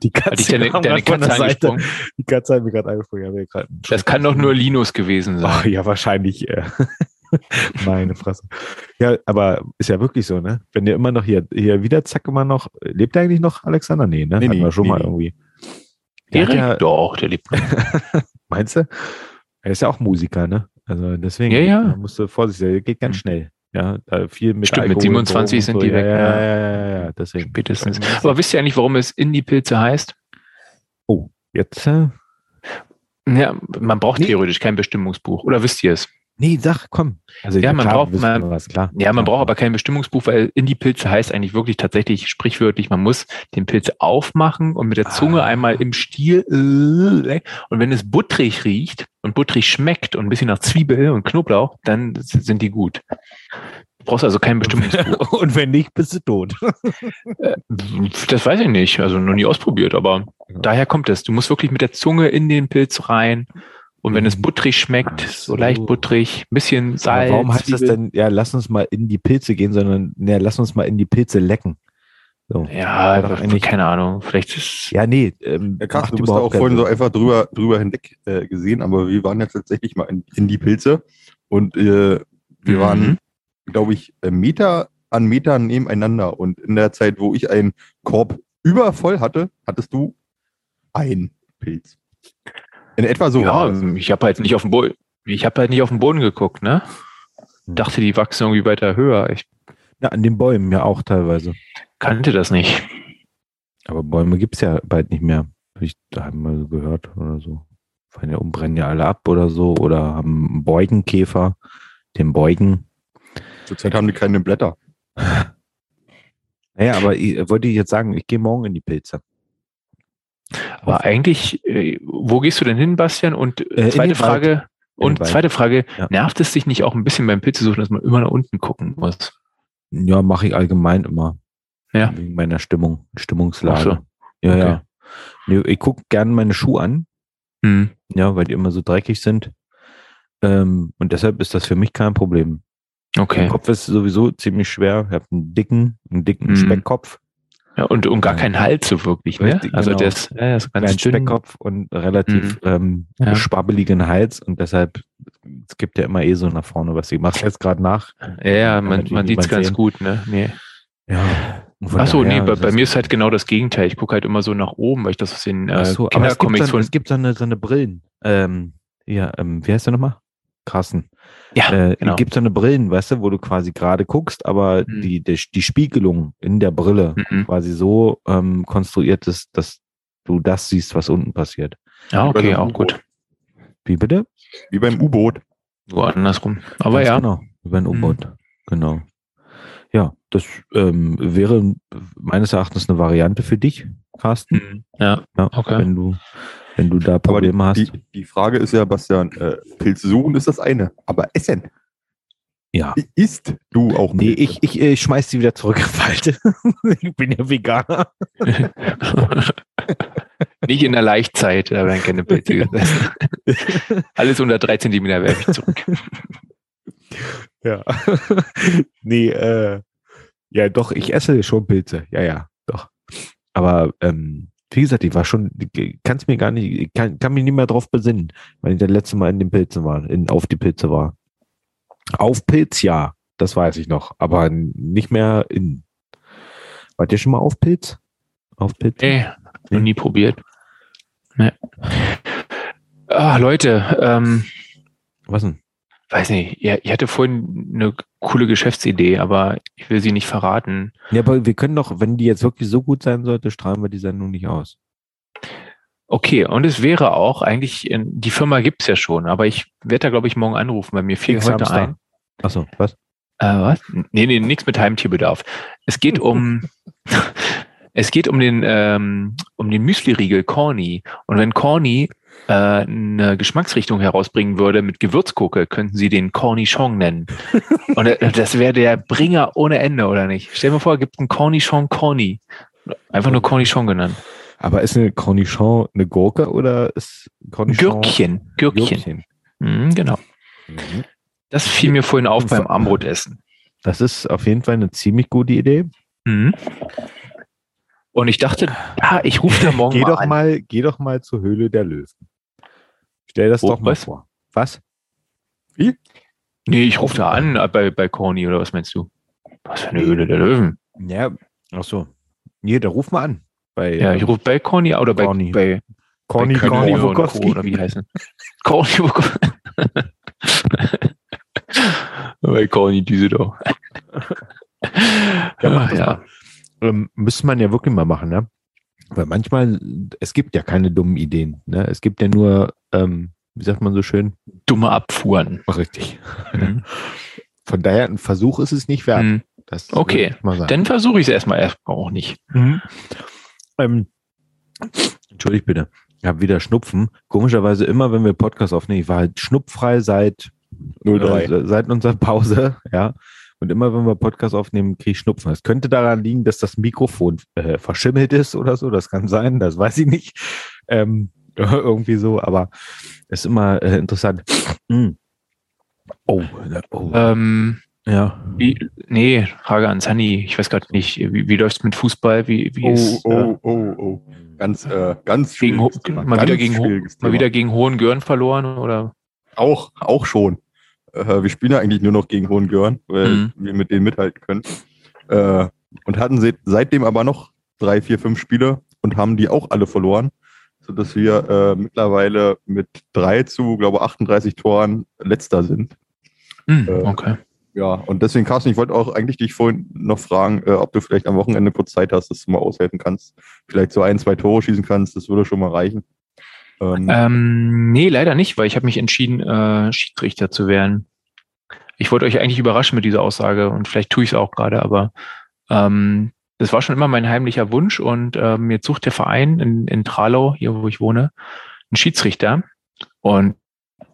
Die dich deine, deine von der Katze Seite. angesprungen? Die Katze hat mir gerade angesprochen. Ja, Das kann doch nur Linus gewesen Oh, sein. ja, wahrscheinlich. Äh. [laughs] Meine Fresse. Ja, aber ist ja wirklich so, ne? Wenn ihr immer noch hier, hier wieder zack immer noch, lebt er eigentlich noch Alexander? Nee, ne? Nee, Hatten wir schon nee, mal nee. irgendwie. Der Erik? ja, Doch, der lebt. [laughs] meinst du? Er ist ja auch Musiker, ne? Also deswegen Ja, ja. musst du vorsichtig sein, geht ganz schnell. Ja, viel mit Stimmt, mit Alkohol, 27 Drogen sind und die so. weg, Ja, ja. ja, ja, ja, ja, deswegen. Spätestens. Aber wisst ihr eigentlich, warum es Indie-Pilze heißt? Oh, jetzt, äh, Ja, man braucht Nee. theoretisch kein Bestimmungsbuch. Oder wisst ihr es? Nee, sag, komm. Also, Ja, man braucht- man- was, klar. Ja, man braucht aber kein Bestimmungsbuch, weil Indie-Pilze heißt eigentlich wirklich tatsächlich sprichwörtlich, man muss den Pilz aufmachen und mit der Zunge Ah. einmal im Stiel äh, und wenn es buttrig riecht und buttrig schmeckt und ein bisschen nach Zwiebel und Knoblauch, dann sind die gut. Du brauchst also kein Bestimmungsbuch. [laughs] Und wenn nicht, bist du tot. [laughs] Das weiß ich nicht, also noch nie ausprobiert, aber daher kommt es. Du musst wirklich mit der Zunge in den Pilz rein und wenn es buttrig schmeckt, so so. leicht buttrig, ein bisschen Aber Salz. warum heißt das Zwiebel. denn, ja, lass uns mal in die Pilze gehen, sondern, ja, lass uns mal in die Pilze lecken. So. Ja, keine Ahnung, vielleicht ist Ja, nee, ähm, Ja, Carsten, du bist auch vorhin so einfach drüber, drüber hinweg äh, gesehen, aber wir waren jetzt tatsächlich mal in, in die Pilze und äh, wir Mhm. waren, glaube ich, äh, Meter an Meter nebeneinander und in der Zeit, wo ich einen Korb übervoll hatte, hattest du ein Pilz. In etwa so ja, es. ich habe halt nicht auf den Boden, ich habe halt nicht auf den Boden geguckt, ne? Dachte, die wachsen irgendwie weiter höher. Ich Ja, an den Bäumen ja auch teilweise. kannte das nicht. Aber Bäume gibt's ja bald nicht mehr. Hab ich da haben wir so gehört oder so. Fallen ja um, brennen ja alle ab oder so. Oder haben einen Beugenkäfer, den Beugen. Zurzeit haben die keine Blätter. [laughs] Naja, aber ich, wollte ich jetzt sagen, ich gehe morgen in die Pilze. Aber eigentlich, äh, wo gehst du denn hin, Bastian? Und Äh, äh, zweite. Frage, und zweite Frage, Ja. nervt es dich nicht auch ein bisschen beim Pilzesuchen, dass man immer nach unten gucken muss? Ja, mache ich allgemein immer. Ja. Wegen meiner Stimmung, Stimmungslage. So. Ja, Okay. ja. Nee, ich gucke gerne meine Schuhe an. Hm. Ja, weil die immer so dreckig sind. Ähm, und deshalb ist das für mich kein Problem. Okay. Mein Kopf ist sowieso ziemlich schwer. Ich habe einen dicken, einen dicken Mhm. Speckkopf. Ja, und, und gar keinen Hals so wirklich, ne? Richtig, Also genau. der ist, ja, ist ganz Kleinen. Speckkopf und relativ ähm, Ja. schwabbeligen Hals und deshalb es gibt ja immer eh so nach vorne was. Ich mache jetzt gerade nach. Ja, man, man sieht's niemand ganz gut, ne? Nee. Ja. und von Ach so, nee, bei, bei das- mir ist halt genau das Gegenteil. Ich gucke halt immer so nach oben, weil ich das aus den äh, so, aber es gibt, Kindercomics von. es gibt so eine, so eine Brillen. Ähm, ja, ähm, wie heißt der nochmal? Carsten. Ja, äh, genau. Es gibt so eine Brillen, weißt du, wo du quasi gerade guckst, aber Mhm. die, die, die Spiegelung in der Brille Mhm. quasi so ähm, konstruiert ist, dass du das siehst, was unten passiert. Ja, Wie okay, auch U-Boot. gut. Wie bitte? Wie beim U-Boot. So andersrum. Aber Ganz ja. Genau, über ein Mhm. U-Boot. Genau. Ja, das ähm, wäre meines Erachtens eine Variante für dich, Carsten. Mhm. Ja, Ja, okay. Wenn du, wenn du da Aber die, Probleme hast. die, die Frage ist ja, Bastian, äh, Pilze suchen ist das eine, aber essen. ja. Isst du auch Nee, Pilze? ich, ich äh, schmeiß die wieder zurück in Falte. [laughs] ich bin ja Veganer. [laughs] Nicht in der Laichzeit, da werden keine Pilze gesessen. [laughs] Alles unter drei Zentimeter werfe ich zurück. Ja. nee, äh, ja, doch, ich esse schon Pilze. Ja, ja, doch. Aber ähm, wie gesagt, ich war schon, kann es mir gar nicht, ich kann, kann mich nicht mehr drauf besinnen, weil ich das letzte Mal in den Pilzen war, in, auf die Pilze war. Auf Pilz, ja, das weiß ich noch, aber nicht mehr in. Wart ihr schon mal auf Pilz? Auf Pilz? Nee, noch nie probiert. Nee. Ah, Leute, ähm, Was denn? Weiß nicht, ihr hatte vorhin eine coole Geschäftsidee, aber ich will sie nicht verraten. Ja, aber wir können doch, wenn die jetzt wirklich so gut sein sollte, strahlen wir die Sendung nicht aus. Okay, und es wäre auch eigentlich, die Firma gibt's ja schon, aber ich werde da, glaube ich, morgen anrufen, weil mir fiel Fix heute Hamster. ein. Achso, was? Äh, was? Nee, nee, nichts mit Heimtierbedarf. Es geht [laughs] um, [laughs] es geht um den, ähm, um den Müsli-Riegel Corny. Und wenn Corny äh, eine Geschmacksrichtung herausbringen würde mit Gewürzgurke, könnten sie den Cornichon nennen. [laughs] Und äh, das wäre der Bringer ohne Ende, oder nicht? Stell dir mal vor, es gibt einen Cornichon Corny. Einfach nur Cornichon genannt. Aber ist eine Cornichon eine Gurke oder ist Cornichon Gürkchen. Gürkchen. Mhm, genau. Das fiel mir vorhin auf beim Armbrotessen. Das ist auf jeden Fall eine ziemlich gute Idee. Mhm. Und ich dachte, ah, ich rufe da morgen Geh mal doch an. mal, geh doch mal zur Höhle der Löwen. Stell das Oh, doch mal was? vor. Was? Nee, ich rufe da an äh, bei, bei Corny oder was meinst du? Was für eine Höhle der Löwen? Ja, ach so. Nee, da ruf mal an. Bei, Ja, ich rufe bei Corny oder bei, Corny. bei Corny, bei Corny und Co. Wukowski. oder wie heißen? [laughs] Corny Wukowski. [laughs] bei Corny Düsseldorf. Ja, mach Ach, ja. Ähm, müsste man ja wirklich mal machen, ne? Weil manchmal, es gibt ja keine dummen Ideen. Ne? Es gibt ja nur, ähm, wie sagt man so schön? Dumme Abfuhren. Richtig. Mhm. [laughs] Von daher, ein Versuch ist es nicht wert. Mhm. Das Okay, ich mal sagen. dann versuche ich es erstmal erstmal auch nicht. Mhm. Ähm, Entschuldigt bitte. Ich habe wieder Schnupfen. Komischerweise immer, wenn wir Podcast aufnehmen, ich war halt schnupffrei seit 03. äh, seit unserer Pause, ja. Und immer, wenn wir Podcast aufnehmen, kriege ich Schnupfen. Es könnte daran liegen, dass das Mikrofon äh, verschimmelt ist oder so. Das kann sein, das weiß ich nicht. Ähm, [laughs] irgendwie so, aber ist immer äh, interessant. Mm. Oh, oh. Ähm, ja. wie, nee, Frage an Sunny. Ich weiß gerade nicht, wie, wie läuft's mit Fußball? Wie, wie Oh, ist, äh, oh, oh, oh. Ganz, äh, ganz gegen, mal, Ganz wieder gegen, mal wieder gegen Hohengörn verloren oder? Auch, auch schon. Äh, wir spielen ja eigentlich nur noch gegen Hohengörn, weil Mhm. wir mit denen mithalten können. Äh, und hatten se- seitdem aber noch drei, vier, fünf Spiele und haben die auch alle verloren, sodass wir äh, mittlerweile mit drei zu, glaube 38 Toren letzter sind. Hm, Äh, okay. Ja, und deswegen, Carsten, ich wollte auch eigentlich dich vorhin noch fragen, äh, ob du vielleicht am Wochenende kurz Zeit hast, dass du mal aushelfen kannst. Vielleicht so ein, zwei Tore schießen kannst, das würde schon mal reichen. Ähm, Ähm, nee, leider nicht, weil ich habe mich entschieden, äh, Schiedsrichter zu werden. Ich wollte euch eigentlich überraschen mit dieser Aussage und vielleicht tue ich es auch gerade, aber ähm, das war schon immer mein heimlicher Wunsch und ähm, jetzt sucht der Verein in, in Tralau, hier wo ich wohne, einen Schiedsrichter und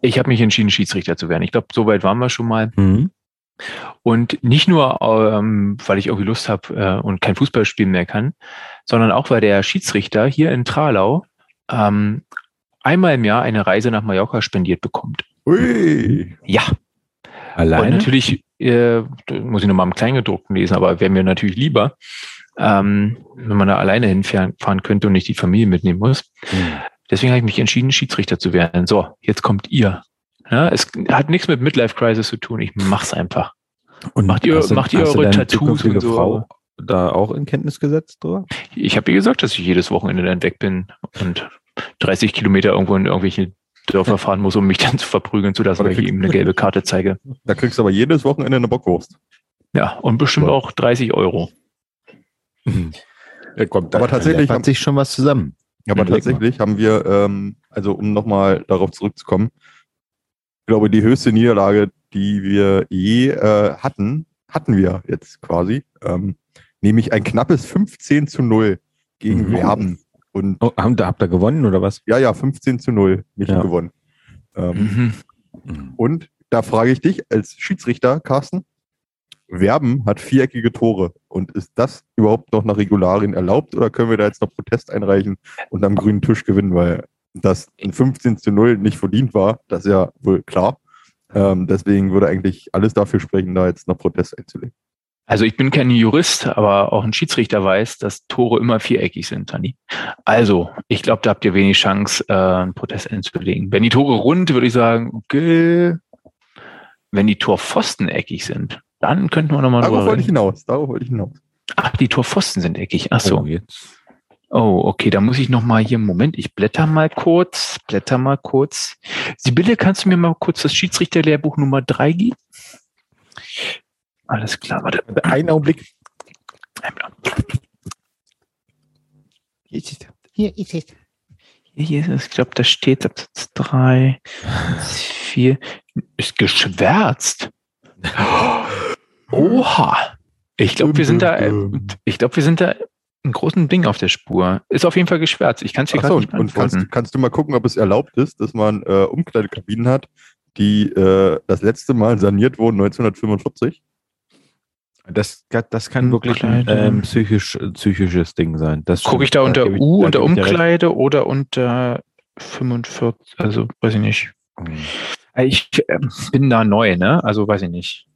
ich habe mich entschieden, Schiedsrichter zu werden. Ich glaube, so weit waren wir schon mal. Mhm. Und nicht nur, ähm, weil ich irgendwie Lust habe äh, und kein Fußball spielen mehr kann, sondern auch, weil der Schiedsrichter hier in Tralau ähm, einmal im Jahr eine Reise nach Mallorca spendiert bekommt. Ui. Ja. Alleine? Und natürlich, äh, muss ich nochmal im Kleingedruckten lesen, aber wäre mir natürlich lieber, ähm, wenn man da alleine hinfahren fahren könnte und nicht die Familie mitnehmen muss. Deswegen habe ich mich entschieden, Schiedsrichter zu werden. So, jetzt kommt ihr. Ja, es hat nichts mit Midlife Crisis zu tun. Ich mach's einfach. Und macht ihr, hast macht ihr hast eure Tattoos und so. Frau da auch in Kenntnis gesetzt drüber? Ich habe ihr gesagt, dass ich jedes Wochenende dann weg bin und 30 Kilometer irgendwo in irgendwelche Dörfer fahren muss, um mich dann zu verprügeln zu lassen, weil ich ihm eine gelbe Karte zeige. Da kriegst du aber jedes Wochenende eine Bockwurst. Ja, und bestimmt auch 30 Euro. Ja, kommt, Aber tatsächlich hat sich schon was zusammen. Aber mal. tatsächlich haben wir, ähm, also um nochmal darauf zurückzukommen, ich glaube, die höchste Niederlage, die wir je äh, hatten, hatten wir jetzt quasi, ähm, nämlich ein knappes 15 zu 0 gegen Mhm. Werben. Und Oh, haben, habt ihr gewonnen oder was? ja, ja, 15 zu 0 nicht Ja. gewonnen. Ähm, Und da frage ich dich als Schiedsrichter, Carsten, Werben hat viereckige Tore. Und ist das überhaupt noch nach Regularien erlaubt oder können wir da jetzt noch Protest einreichen und am grünen Tisch gewinnen? Weil das ein 15 zu 0 nicht verdient war, das ist ja wohl klar. Ähm, deswegen würde eigentlich alles dafür sprechen, da jetzt noch Protest einzulegen. Also ich bin kein Jurist, aber auch ein Schiedsrichter weiß, dass Tore immer viereckig sind, Tani. Also, ich glaube, da habt ihr wenig Chance, äh, einen Protest einzulegen. Wenn die Tore rund, würde ich sagen, okay. Wenn die Torpfosten eckig sind, dann könnten wir nochmal Darauf wollte ich hinaus, darauf wollte ich hinaus. Ach, die Torpfosten sind eckig. Ach so. Oh, jetzt. Oh, okay, da muss ich noch mal hier, Moment, ich blätter mal kurz, blätter mal kurz. Sibylle, kannst du mir mal kurz das Schiedsrichterlehrbuch Nummer drei geben? Alles klar, warte. Einen Augenblick. Hier ist es. Hier ist es, ich glaube, da steht Absatz 3, 4, ist geschwärzt. Oha. Ich glaube, wir sind da, äh, ich glaube, wir sind da einen großen Ding auf der Spur. Ist auf jeden Fall geschwärzt. Ich kann es hier Achso, gerade und, nicht und kannst, kannst du mal gucken, ob es erlaubt ist, dass man äh, Umkleidekabinen hat, die äh, das letzte Mal saniert wurden 1945? Das, das kann wirklich ein ähm, psychisch, psychisches Ding sein. Das Gucke ich da unter ich- U, da unter. Umkleide oder unter 45, also weiß ich nicht. Äh, Ich ähm, bin da neu, ne? Also weiß ich nicht.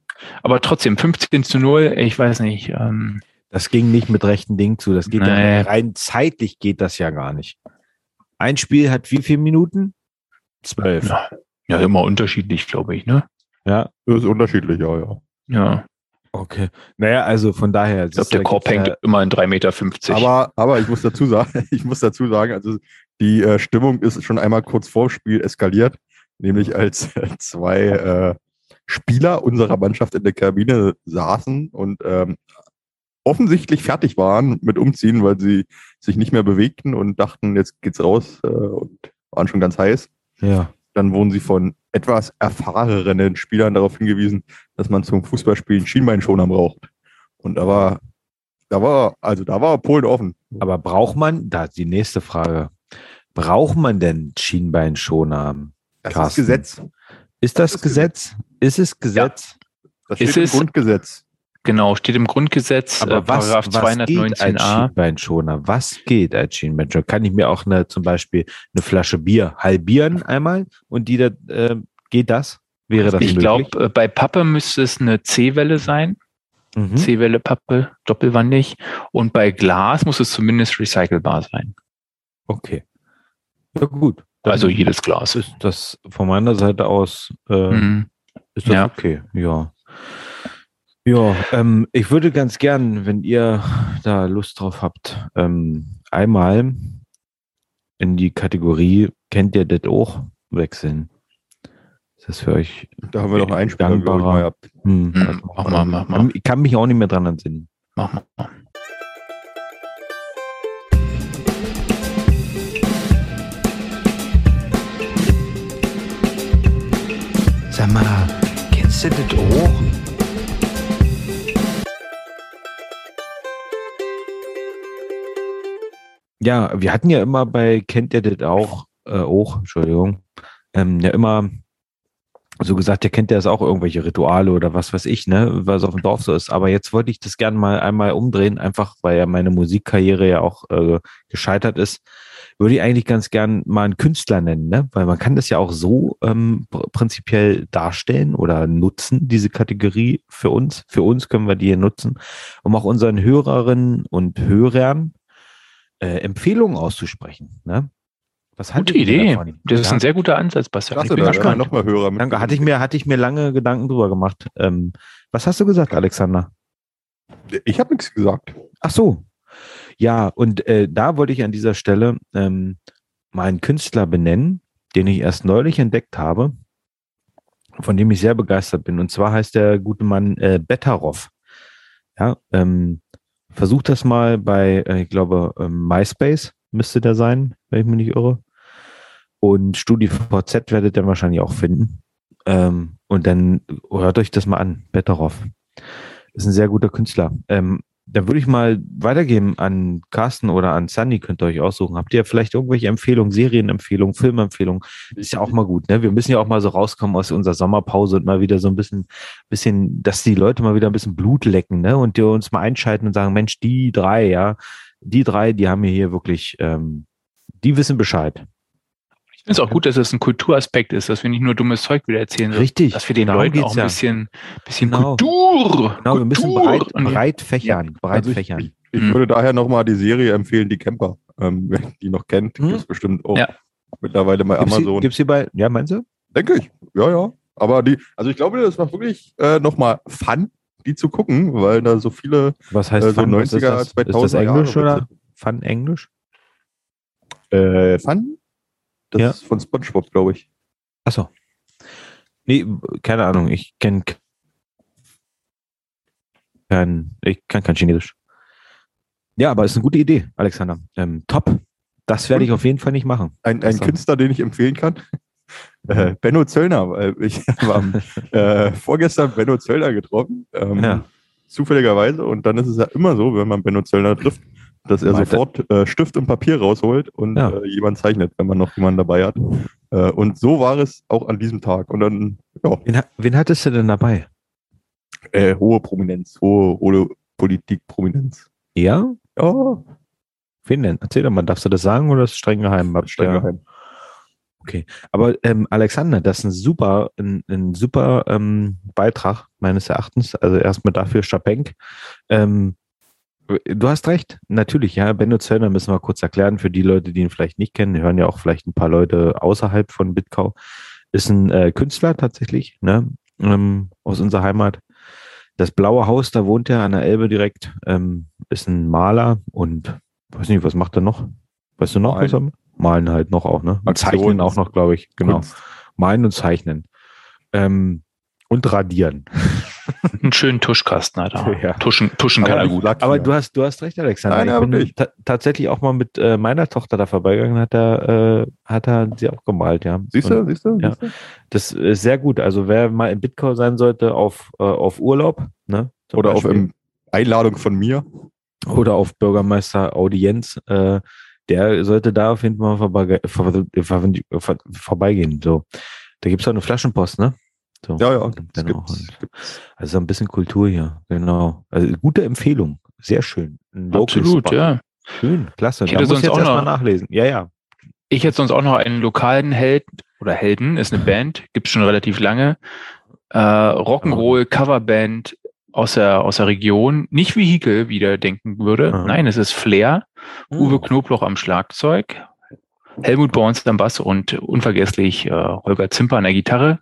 Aber trotzdem, 15 zu 0, ich weiß nicht. Ähm, Das ging nicht mit rechten Dingen zu. Das geht Nee. ja rein zeitlich geht das ja gar nicht. Ein Spiel hat wie viele Minuten? Zwölf. ja, ja, immer unterschiedlich, glaube ich, ne? Ja. Das ist unterschiedlich, ja, ja. Ja. Okay. Naja, also von daher. Ich glaube, der Korb hängt immer in 3,50 Meter. Aber, aber ich muss dazu sagen, [laughs] ich muss dazu sagen, also die äh, Stimmung ist schon einmal kurz vor Spiel eskaliert, nämlich als äh, [laughs] zwei äh, Spieler unserer Mannschaft in der Kabine saßen und ähm, offensichtlich fertig waren mit Umziehen, weil sie sich nicht mehr bewegten und dachten, jetzt geht's raus äh, und waren schon ganz heiß. Ja. Dann wurden sie von etwas erfahrenen Spielern darauf hingewiesen, dass man zum Fußballspielen Schienbeinschoner braucht. Und da war, da war, also da war Polen offen. Aber braucht man, da ist die nächste Frage, braucht man denn Schienbeinschoner? Das ist Carsten? Gesetz. Ist das, Gesetz? Ist es Gesetz? Das Ist steht im es- Grundgesetz. Genau, steht im Grundgesetz, Aber äh, was, Paragraph was geht als 219a. Schienbeinschoner? Was geht als Schienbeinschoner? Kann ich mir auch eine, zum Beispiel eine Flasche Bier halbieren einmal und die da, äh, geht das? Wäre das Ich glaube, bei Pappe müsste es eine C-Welle sein. Mhm. C-Welle Pappe, doppelwandig. Und bei Glas muss es zumindest recycelbar sein. Okay. Ja, gut. Dann Also jedes Glas. ist das von meiner Seite aus, äh, Mhm. ist das Ja. okay. Ja. Ja, ähm, ich würde ganz gern, wenn ihr da Lust drauf habt, ähm, einmal in die Kategorie Kennt ihr das auch wechseln? Ist das für euch Da haben wir noch einen Einspieler, ich, mal. Hm. Hm, mach mal, mach mal, Ich kann mich auch nicht mehr dran entsinnen. mach mal. Sag mal, kennst du das auch? Ja, wir hatten ja immer bei Kennt ihr das auch, äh, auch, Entschuldigung, ähm, ja immer so gesagt, der kennt ja jetzt auch irgendwelche Rituale oder was weiß ich, ne, was auf dem Dorf so ist. Aber jetzt wollte ich das gerne mal einmal umdrehen, einfach weil ja meine Musikkarriere ja auch äh, gescheitert ist. Würde ich eigentlich ganz gern mal einen Künstler nennen, ne? Weil man kann das ja auch so ähm, pr prinzipiell darstellen oder nutzen, diese Kategorie für uns. Für uns können wir die hier nutzen, um auch unseren Hörerinnen und Hörern äh, Empfehlungen auszusprechen. Ne? Was Gute Idee. Das ist ein sehr guter Ansatz, Bastian. Klasse, ich bin da gespannt. werden noch mal Hörer. Danke, hatte ich mir, hatte ich mir lange Gedanken drüber gemacht. Ähm, was hast du gesagt, Alexander? Ich habe nichts gesagt. Ach so. Ja, und äh, da wollte ich an dieser Stelle ähm, mal einen Künstler benennen, den ich erst neulich entdeckt habe, von dem ich sehr begeistert bin. Und zwar heißt der gute Mann äh, Betteroff. Ja, ähm, versucht das mal bei, äh, ich glaube, ähm, MySpace müsste der sein, wenn ich mich nicht irre. Und StudiVZ werdet ihr wahrscheinlich auch finden. Ähm, und dann hört euch das mal an, Betteroff. Ist ein sehr guter Künstler. Dann würde ich mal weitergeben an Carsten oder an Sunny, könnt ihr euch aussuchen. Habt ihr vielleicht irgendwelche Empfehlungen, Serienempfehlungen, Filmempfehlungen? Ist ja auch mal gut, ne? Wir müssen ja auch mal so rauskommen aus unserer Sommerpause und mal wieder so ein bisschen, bisschen, dass die Leute mal wieder ein bisschen Blut lecken, ne? Und die uns mal einschalten und sagen, Mensch, die drei, ja, die drei, die haben mir hier wirklich, ähm, die wissen Bescheid. Ich finde es auch gut, dass es ein Kulturaspekt ist, dass wir nicht nur dummes Zeug wieder erzählen, Richtig, dass wir den darum Leuten auch ein ja. bisschen, bisschen Genau. Kultur, Genau, wir müssen Kultur breit, breit fächern, breit Also ich, fächern. ich, ich Mhm. würde daher nochmal die Serie empfehlen, die Camper. Ähm, [laughs] wer die noch kennt, Mhm. gibt es bestimmt auch Ja. mittlerweile bei Gibt's Amazon. gibt's die bei, ja, meinst du? Denke ich. Ja, ja. Aber die, also ich glaube, das macht wirklich äh, nochmal Fun, die zu gucken, weil da so viele Was heißt äh, so Fun? Was 90er, ist das? 2000er Ist das Englisch Jahre oder Fun Englisch? Äh, Fun? Das Ja. ist von SpongeBob, glaube ich. Achso. Nee, keine Ahnung. Ich kenne kein, ich kann kein Chinesisch. Ja, aber ist eine gute Idee, Alexander. Ähm, top. Das werde ich auf jeden Fall nicht machen. Ein, ein Künstler, den ich empfehlen kann. [laughs] Äh, Benno Zöllner, ich [laughs] habe äh, vorgestern Benno Zöllner getroffen. Ähm, Ja. Zufälligerweise. Und dann ist es ja immer so, wenn man Benno Zöllner trifft, dass er Meint sofort äh, Stift und Papier rausholt und Ja. äh, jemand zeichnet, wenn man noch jemanden dabei hat. Äh, und so war es auch an diesem Tag. Und dann, ja, Wen, wen hattest du denn dabei? äh, hohe Prominenz, hohe, hohe Politikprominenz. Ja? Ja, Wen denn? Erzähl doch mal, darfst du das sagen oder ist es streng geheim? streng Ja. geheim. Okay. Aber ähm, Alexander, das ist ein super, ein, ein super ähm, Beitrag meines Erachtens. Also erstmal dafür Schapenk. Ähm, du hast recht, natürlich, ja. Benno Zöllner müssen wir kurz erklären, für die Leute, die ihn vielleicht nicht kennen, hören ja auch vielleicht ein paar Leute außerhalb von Bitkau. Ist ein äh, Künstler tatsächlich, ne? Ähm, aus unserer Heimat. Das blaue Haus, da wohnt er an der Elbe direkt, ähm, ist ein Maler und weiß nicht, was macht er noch? Weißt du noch, was er Malen halt noch auch, ne? Und zeichnen auch noch, glaube ich. Genau. Kunst. Malen und zeichnen. Ähm, und radieren. [laughs] Einen schönen Tuschkasten hat er. [laughs] Ja. Tuschen, tuschen kann er gut. Lack, Aber ja. du hast, du hast recht, Alexander. Nein, ich bin nicht. ta tatsächlich auch mal mit äh, meiner Tochter da vorbeigegangen, hat er, äh, hat er sie auch gemalt, ja. Siehst du, siehst du? Ja. Das ist sehr gut. Also wer mal in Bitcoin sein sollte auf, äh, auf Urlaub, ne? zum Oder auf Beispiel. ähm, Einladung von mir. oder auf Bürgermeister Audienz, äh, der sollte da auf jeden Fall mal vorbei, vor, vor, vor, vorbeigehen. So. Da gibt's auch eine Flaschenpost, ne? So. Ja, ja. Gibt's. also ein bisschen Kultur hier, genau. Also gute Empfehlung. Sehr schön. Absolut, Spot. ja. Schön, klasse. Ich Da hätte muss sonst jetzt auch erstmal noch- nachlesen. Ja, ja. Ich hätte sonst auch noch einen lokalen Held oder Helden, ist eine [laughs] Band, gibt's schon relativ lange. Äh, Rock'n'Roll Coverband aus der, aus der Region. Nicht Vehikel, wie der denken würde. Aha. Nein, es ist Flair. Hm. Uwe Knobloch am Schlagzeug. Helmut Borns am Bass und unvergesslich äh, Holger Zimper an der Gitarre.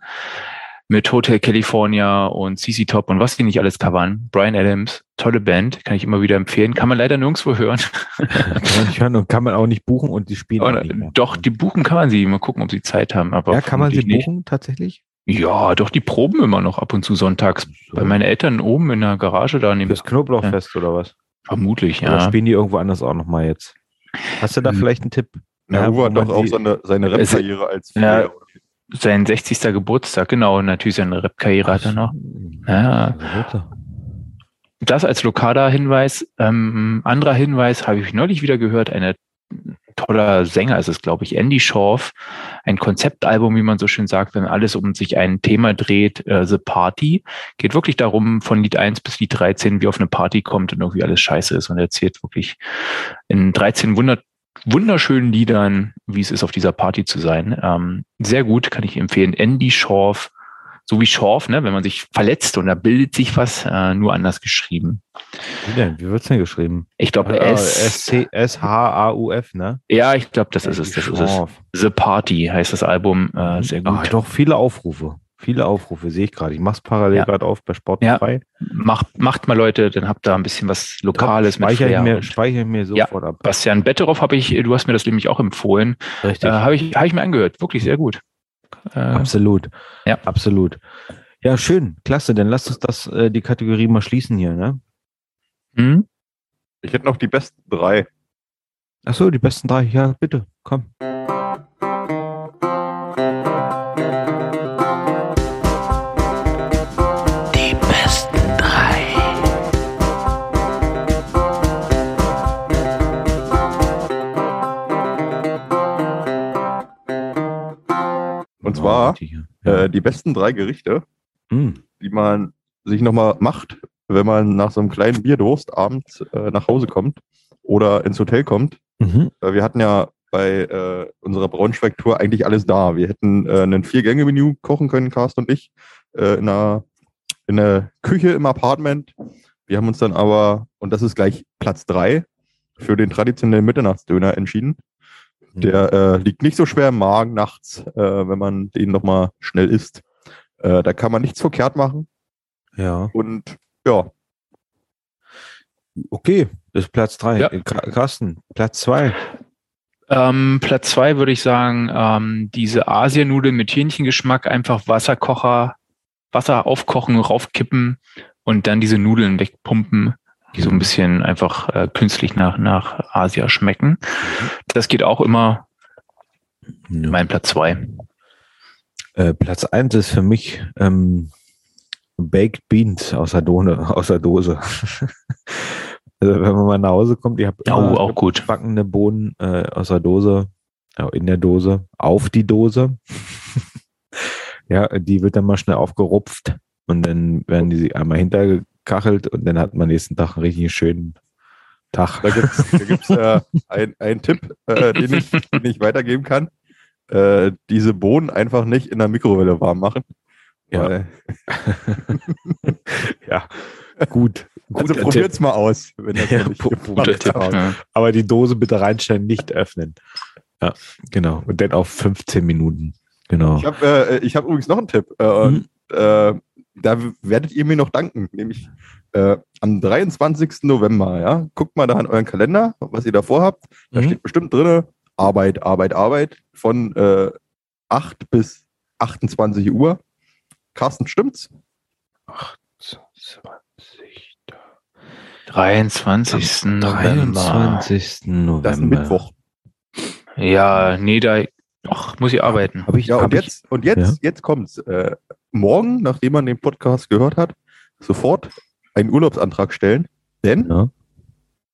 Mit Hotel California und CC Top und was die nicht alles covern. Brian Adams, tolle Band, kann ich immer wieder empfehlen. Kann man leider nirgendwo hören. [laughs] Kann man nicht hören und kann man auch nicht buchen und die spielen auch Aber nicht mehr. doch, die buchen kann man sie. Mal gucken, ob sie Zeit haben. Aber Ja, kann man sie buchen tatsächlich? Ja, doch, die proben immer noch ab und zu sonntags. Bei meinen Eltern oben in der Garage da neben. Fürs Knoblauchfest oder was? Vermutlich, Oder ja. spielen die irgendwo anders auch nochmal jetzt? Hast du da Hm. vielleicht einen Tipp? Ja, Ja, Uwe hat doch auch seine, seine Rap-Karriere als Ja. Sein 60. Geburtstag, genau. Und natürlich seine Rap-Karriere hat er noch. Ja. Das als lokaler Hinweis. Ähm, anderer Hinweis habe ich neulich wieder gehört, eine toller Sänger ist es, glaube ich, Andy Schorf, ein Konzeptalbum, wie man so schön sagt, wenn alles um sich ein Thema dreht, äh, The Party. Geht wirklich darum, von Lied 1 bis Lied 13, wie auf eine Party kommt und irgendwie alles scheiße ist und er erzählt wirklich in 13 Wunder wunderschönen Liedern, wie es ist, auf dieser Party zu sein. Ähm, sehr gut, kann ich empfehlen. Andy Schorf, so wie Schorf, ne, wenn man sich verletzt und da bildet sich was, äh, nur anders geschrieben. Wie denn? Wie wird's denn geschrieben? Ich glaube, Äh, S. S-H-A-U-F, ne? Ja, ich glaube, das ist es. Das ist es. The Party heißt das Album. Äh, sehr gut. Ah, doch, viele Aufrufe. Viele Aufrufe sehe ich gerade. Ich mach's parallel Ja. gerade auf bei Spotify. Macht, macht mal Leute, dann habt ihr ein bisschen was Lokales mit Speichere ich Flair mir, speichere ich mir Ja, sofort ab. Bastian Betteroff habe ich, du hast mir das nämlich auch empfohlen. Richtig. Äh, habe ich, habe ich mir angehört. Wirklich sehr gut. Äh, Absolut. Ja. Absolut. Ja, schön. Klasse. Dann lasst uns das, äh, die Kategorie mal schließen hier, ne? hm? Ich hätte noch die besten drei. Ach so, die besten drei. Ja, bitte. Komm. Zwar äh, die besten drei Gerichte, Hm. die man sich nochmal macht, wenn man nach so einem kleinen Bierdurst abends äh, nach Hause kommt oder ins Hotel kommt. Mhm. Äh, wir hatten ja bei äh, unserer Braunschweig-Tour eigentlich alles da. Wir hätten äh, ein Vier-Gänge-Menü kochen können, Carsten und ich, äh, in, einer, in einer Küche im Apartment. Wir haben uns dann aber, und das ist gleich Platz drei, für den traditionellen Mitternachtsdöner entschieden. Der äh, liegt nicht so schwer im Magen nachts, äh, wenn man den nochmal schnell isst. Äh, da kann man nichts verkehrt machen. Ja. Und ja, Okay, das ist Platz drei. Ja. Ka- Carsten, Platz zwei. Ähm, Platz zwei würde ich sagen, ähm, diese Asianudeln mit Hähnchengeschmack, einfach Wasserkocher, Wasser aufkochen, raufkippen und dann diese Nudeln wegpumpen, die so ein bisschen einfach äh, künstlich nach, nach Asia schmecken. Das geht auch immer. Mein Platz zwei. Äh, Platz eins ist für mich ähm, Baked Beans aus der, Done, [laughs] aus der Dose. [laughs] also wenn man mal nach Hause kommt, ich habe Oh, auch gut. backende Bohnen äh, aus der Dose, in der Dose, auf die Dose. [laughs] ja, die wird dann mal schnell aufgerupft und dann werden die einmal hintergekachelt und dann hat man nächsten Tag einen richtig schönen Tag. Da gibt's, da gibt's äh, ein- einen Tipp, äh, den, ich, den ich weitergeben kann. Äh, diese Bohnen einfach nicht in der Mikrowelle warm machen. Ja. [laughs] Ja, gut. Also probiert's Tipp. mal aus, wenn das Ja, nicht guter. Tipp. Ja. Aber die Dose bitte reinstellen, nicht öffnen. Ja, genau. Und dann auf 15 Minuten. Genau. Ich habe äh, ich hab übrigens noch einen Tipp. Äh, und, äh, da werdet ihr mir noch danken. Nämlich äh, am 23. November. Ja? Guckt mal da in euren Kalender, was ihr da vorhabt. Da Mhm. steht bestimmt drin Arbeit, Arbeit, Arbeit von äh, 8 bis 28 Uhr. Carsten, stimmt's? 23. November. 23. November. Das ist ein Mittwoch. Ja, nee, da ach, muss ich arbeiten. Hab ich, Ja, hab und jetzt, und jetzt, Ja. jetzt kommt's. Äh, morgen, nachdem man den Podcast gehört hat, sofort einen Urlaubsantrag stellen. Denn, Ja.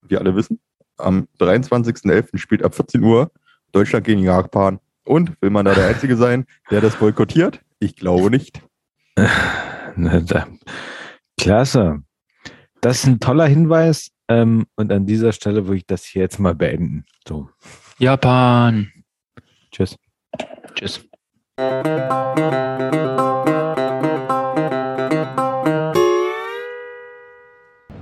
wir alle wissen, am 23.11. spielt ab 14 Uhr Deutschland gegen Japan. Und will man da der Einzige sein, der das boykottiert? Ich glaube nicht. [laughs] Klasse. Das ist ein toller Hinweis. Ähm, und an dieser Stelle würde ich das hier jetzt mal beenden. So. Japan. Tschüss. Tschüss.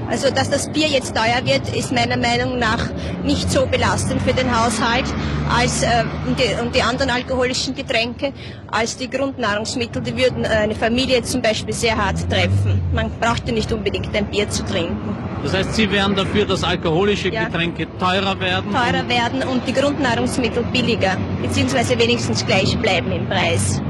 Also, dass das Bier jetzt teuer wird, ist meiner Meinung nach nicht so belastend für den Haushalt als äh, und, die, und die anderen alkoholischen Getränke als die Grundnahrungsmittel. Die würden äh, eine Familie zum Beispiel sehr hart treffen. Man braucht ja nicht unbedingt ein Bier zu trinken. Das heißt, Sie wären dafür, dass alkoholische Ja. Getränke teurer werden? Teurer werden und die Grundnahrungsmittel billiger, beziehungsweise wenigstens gleich bleiben im Preis.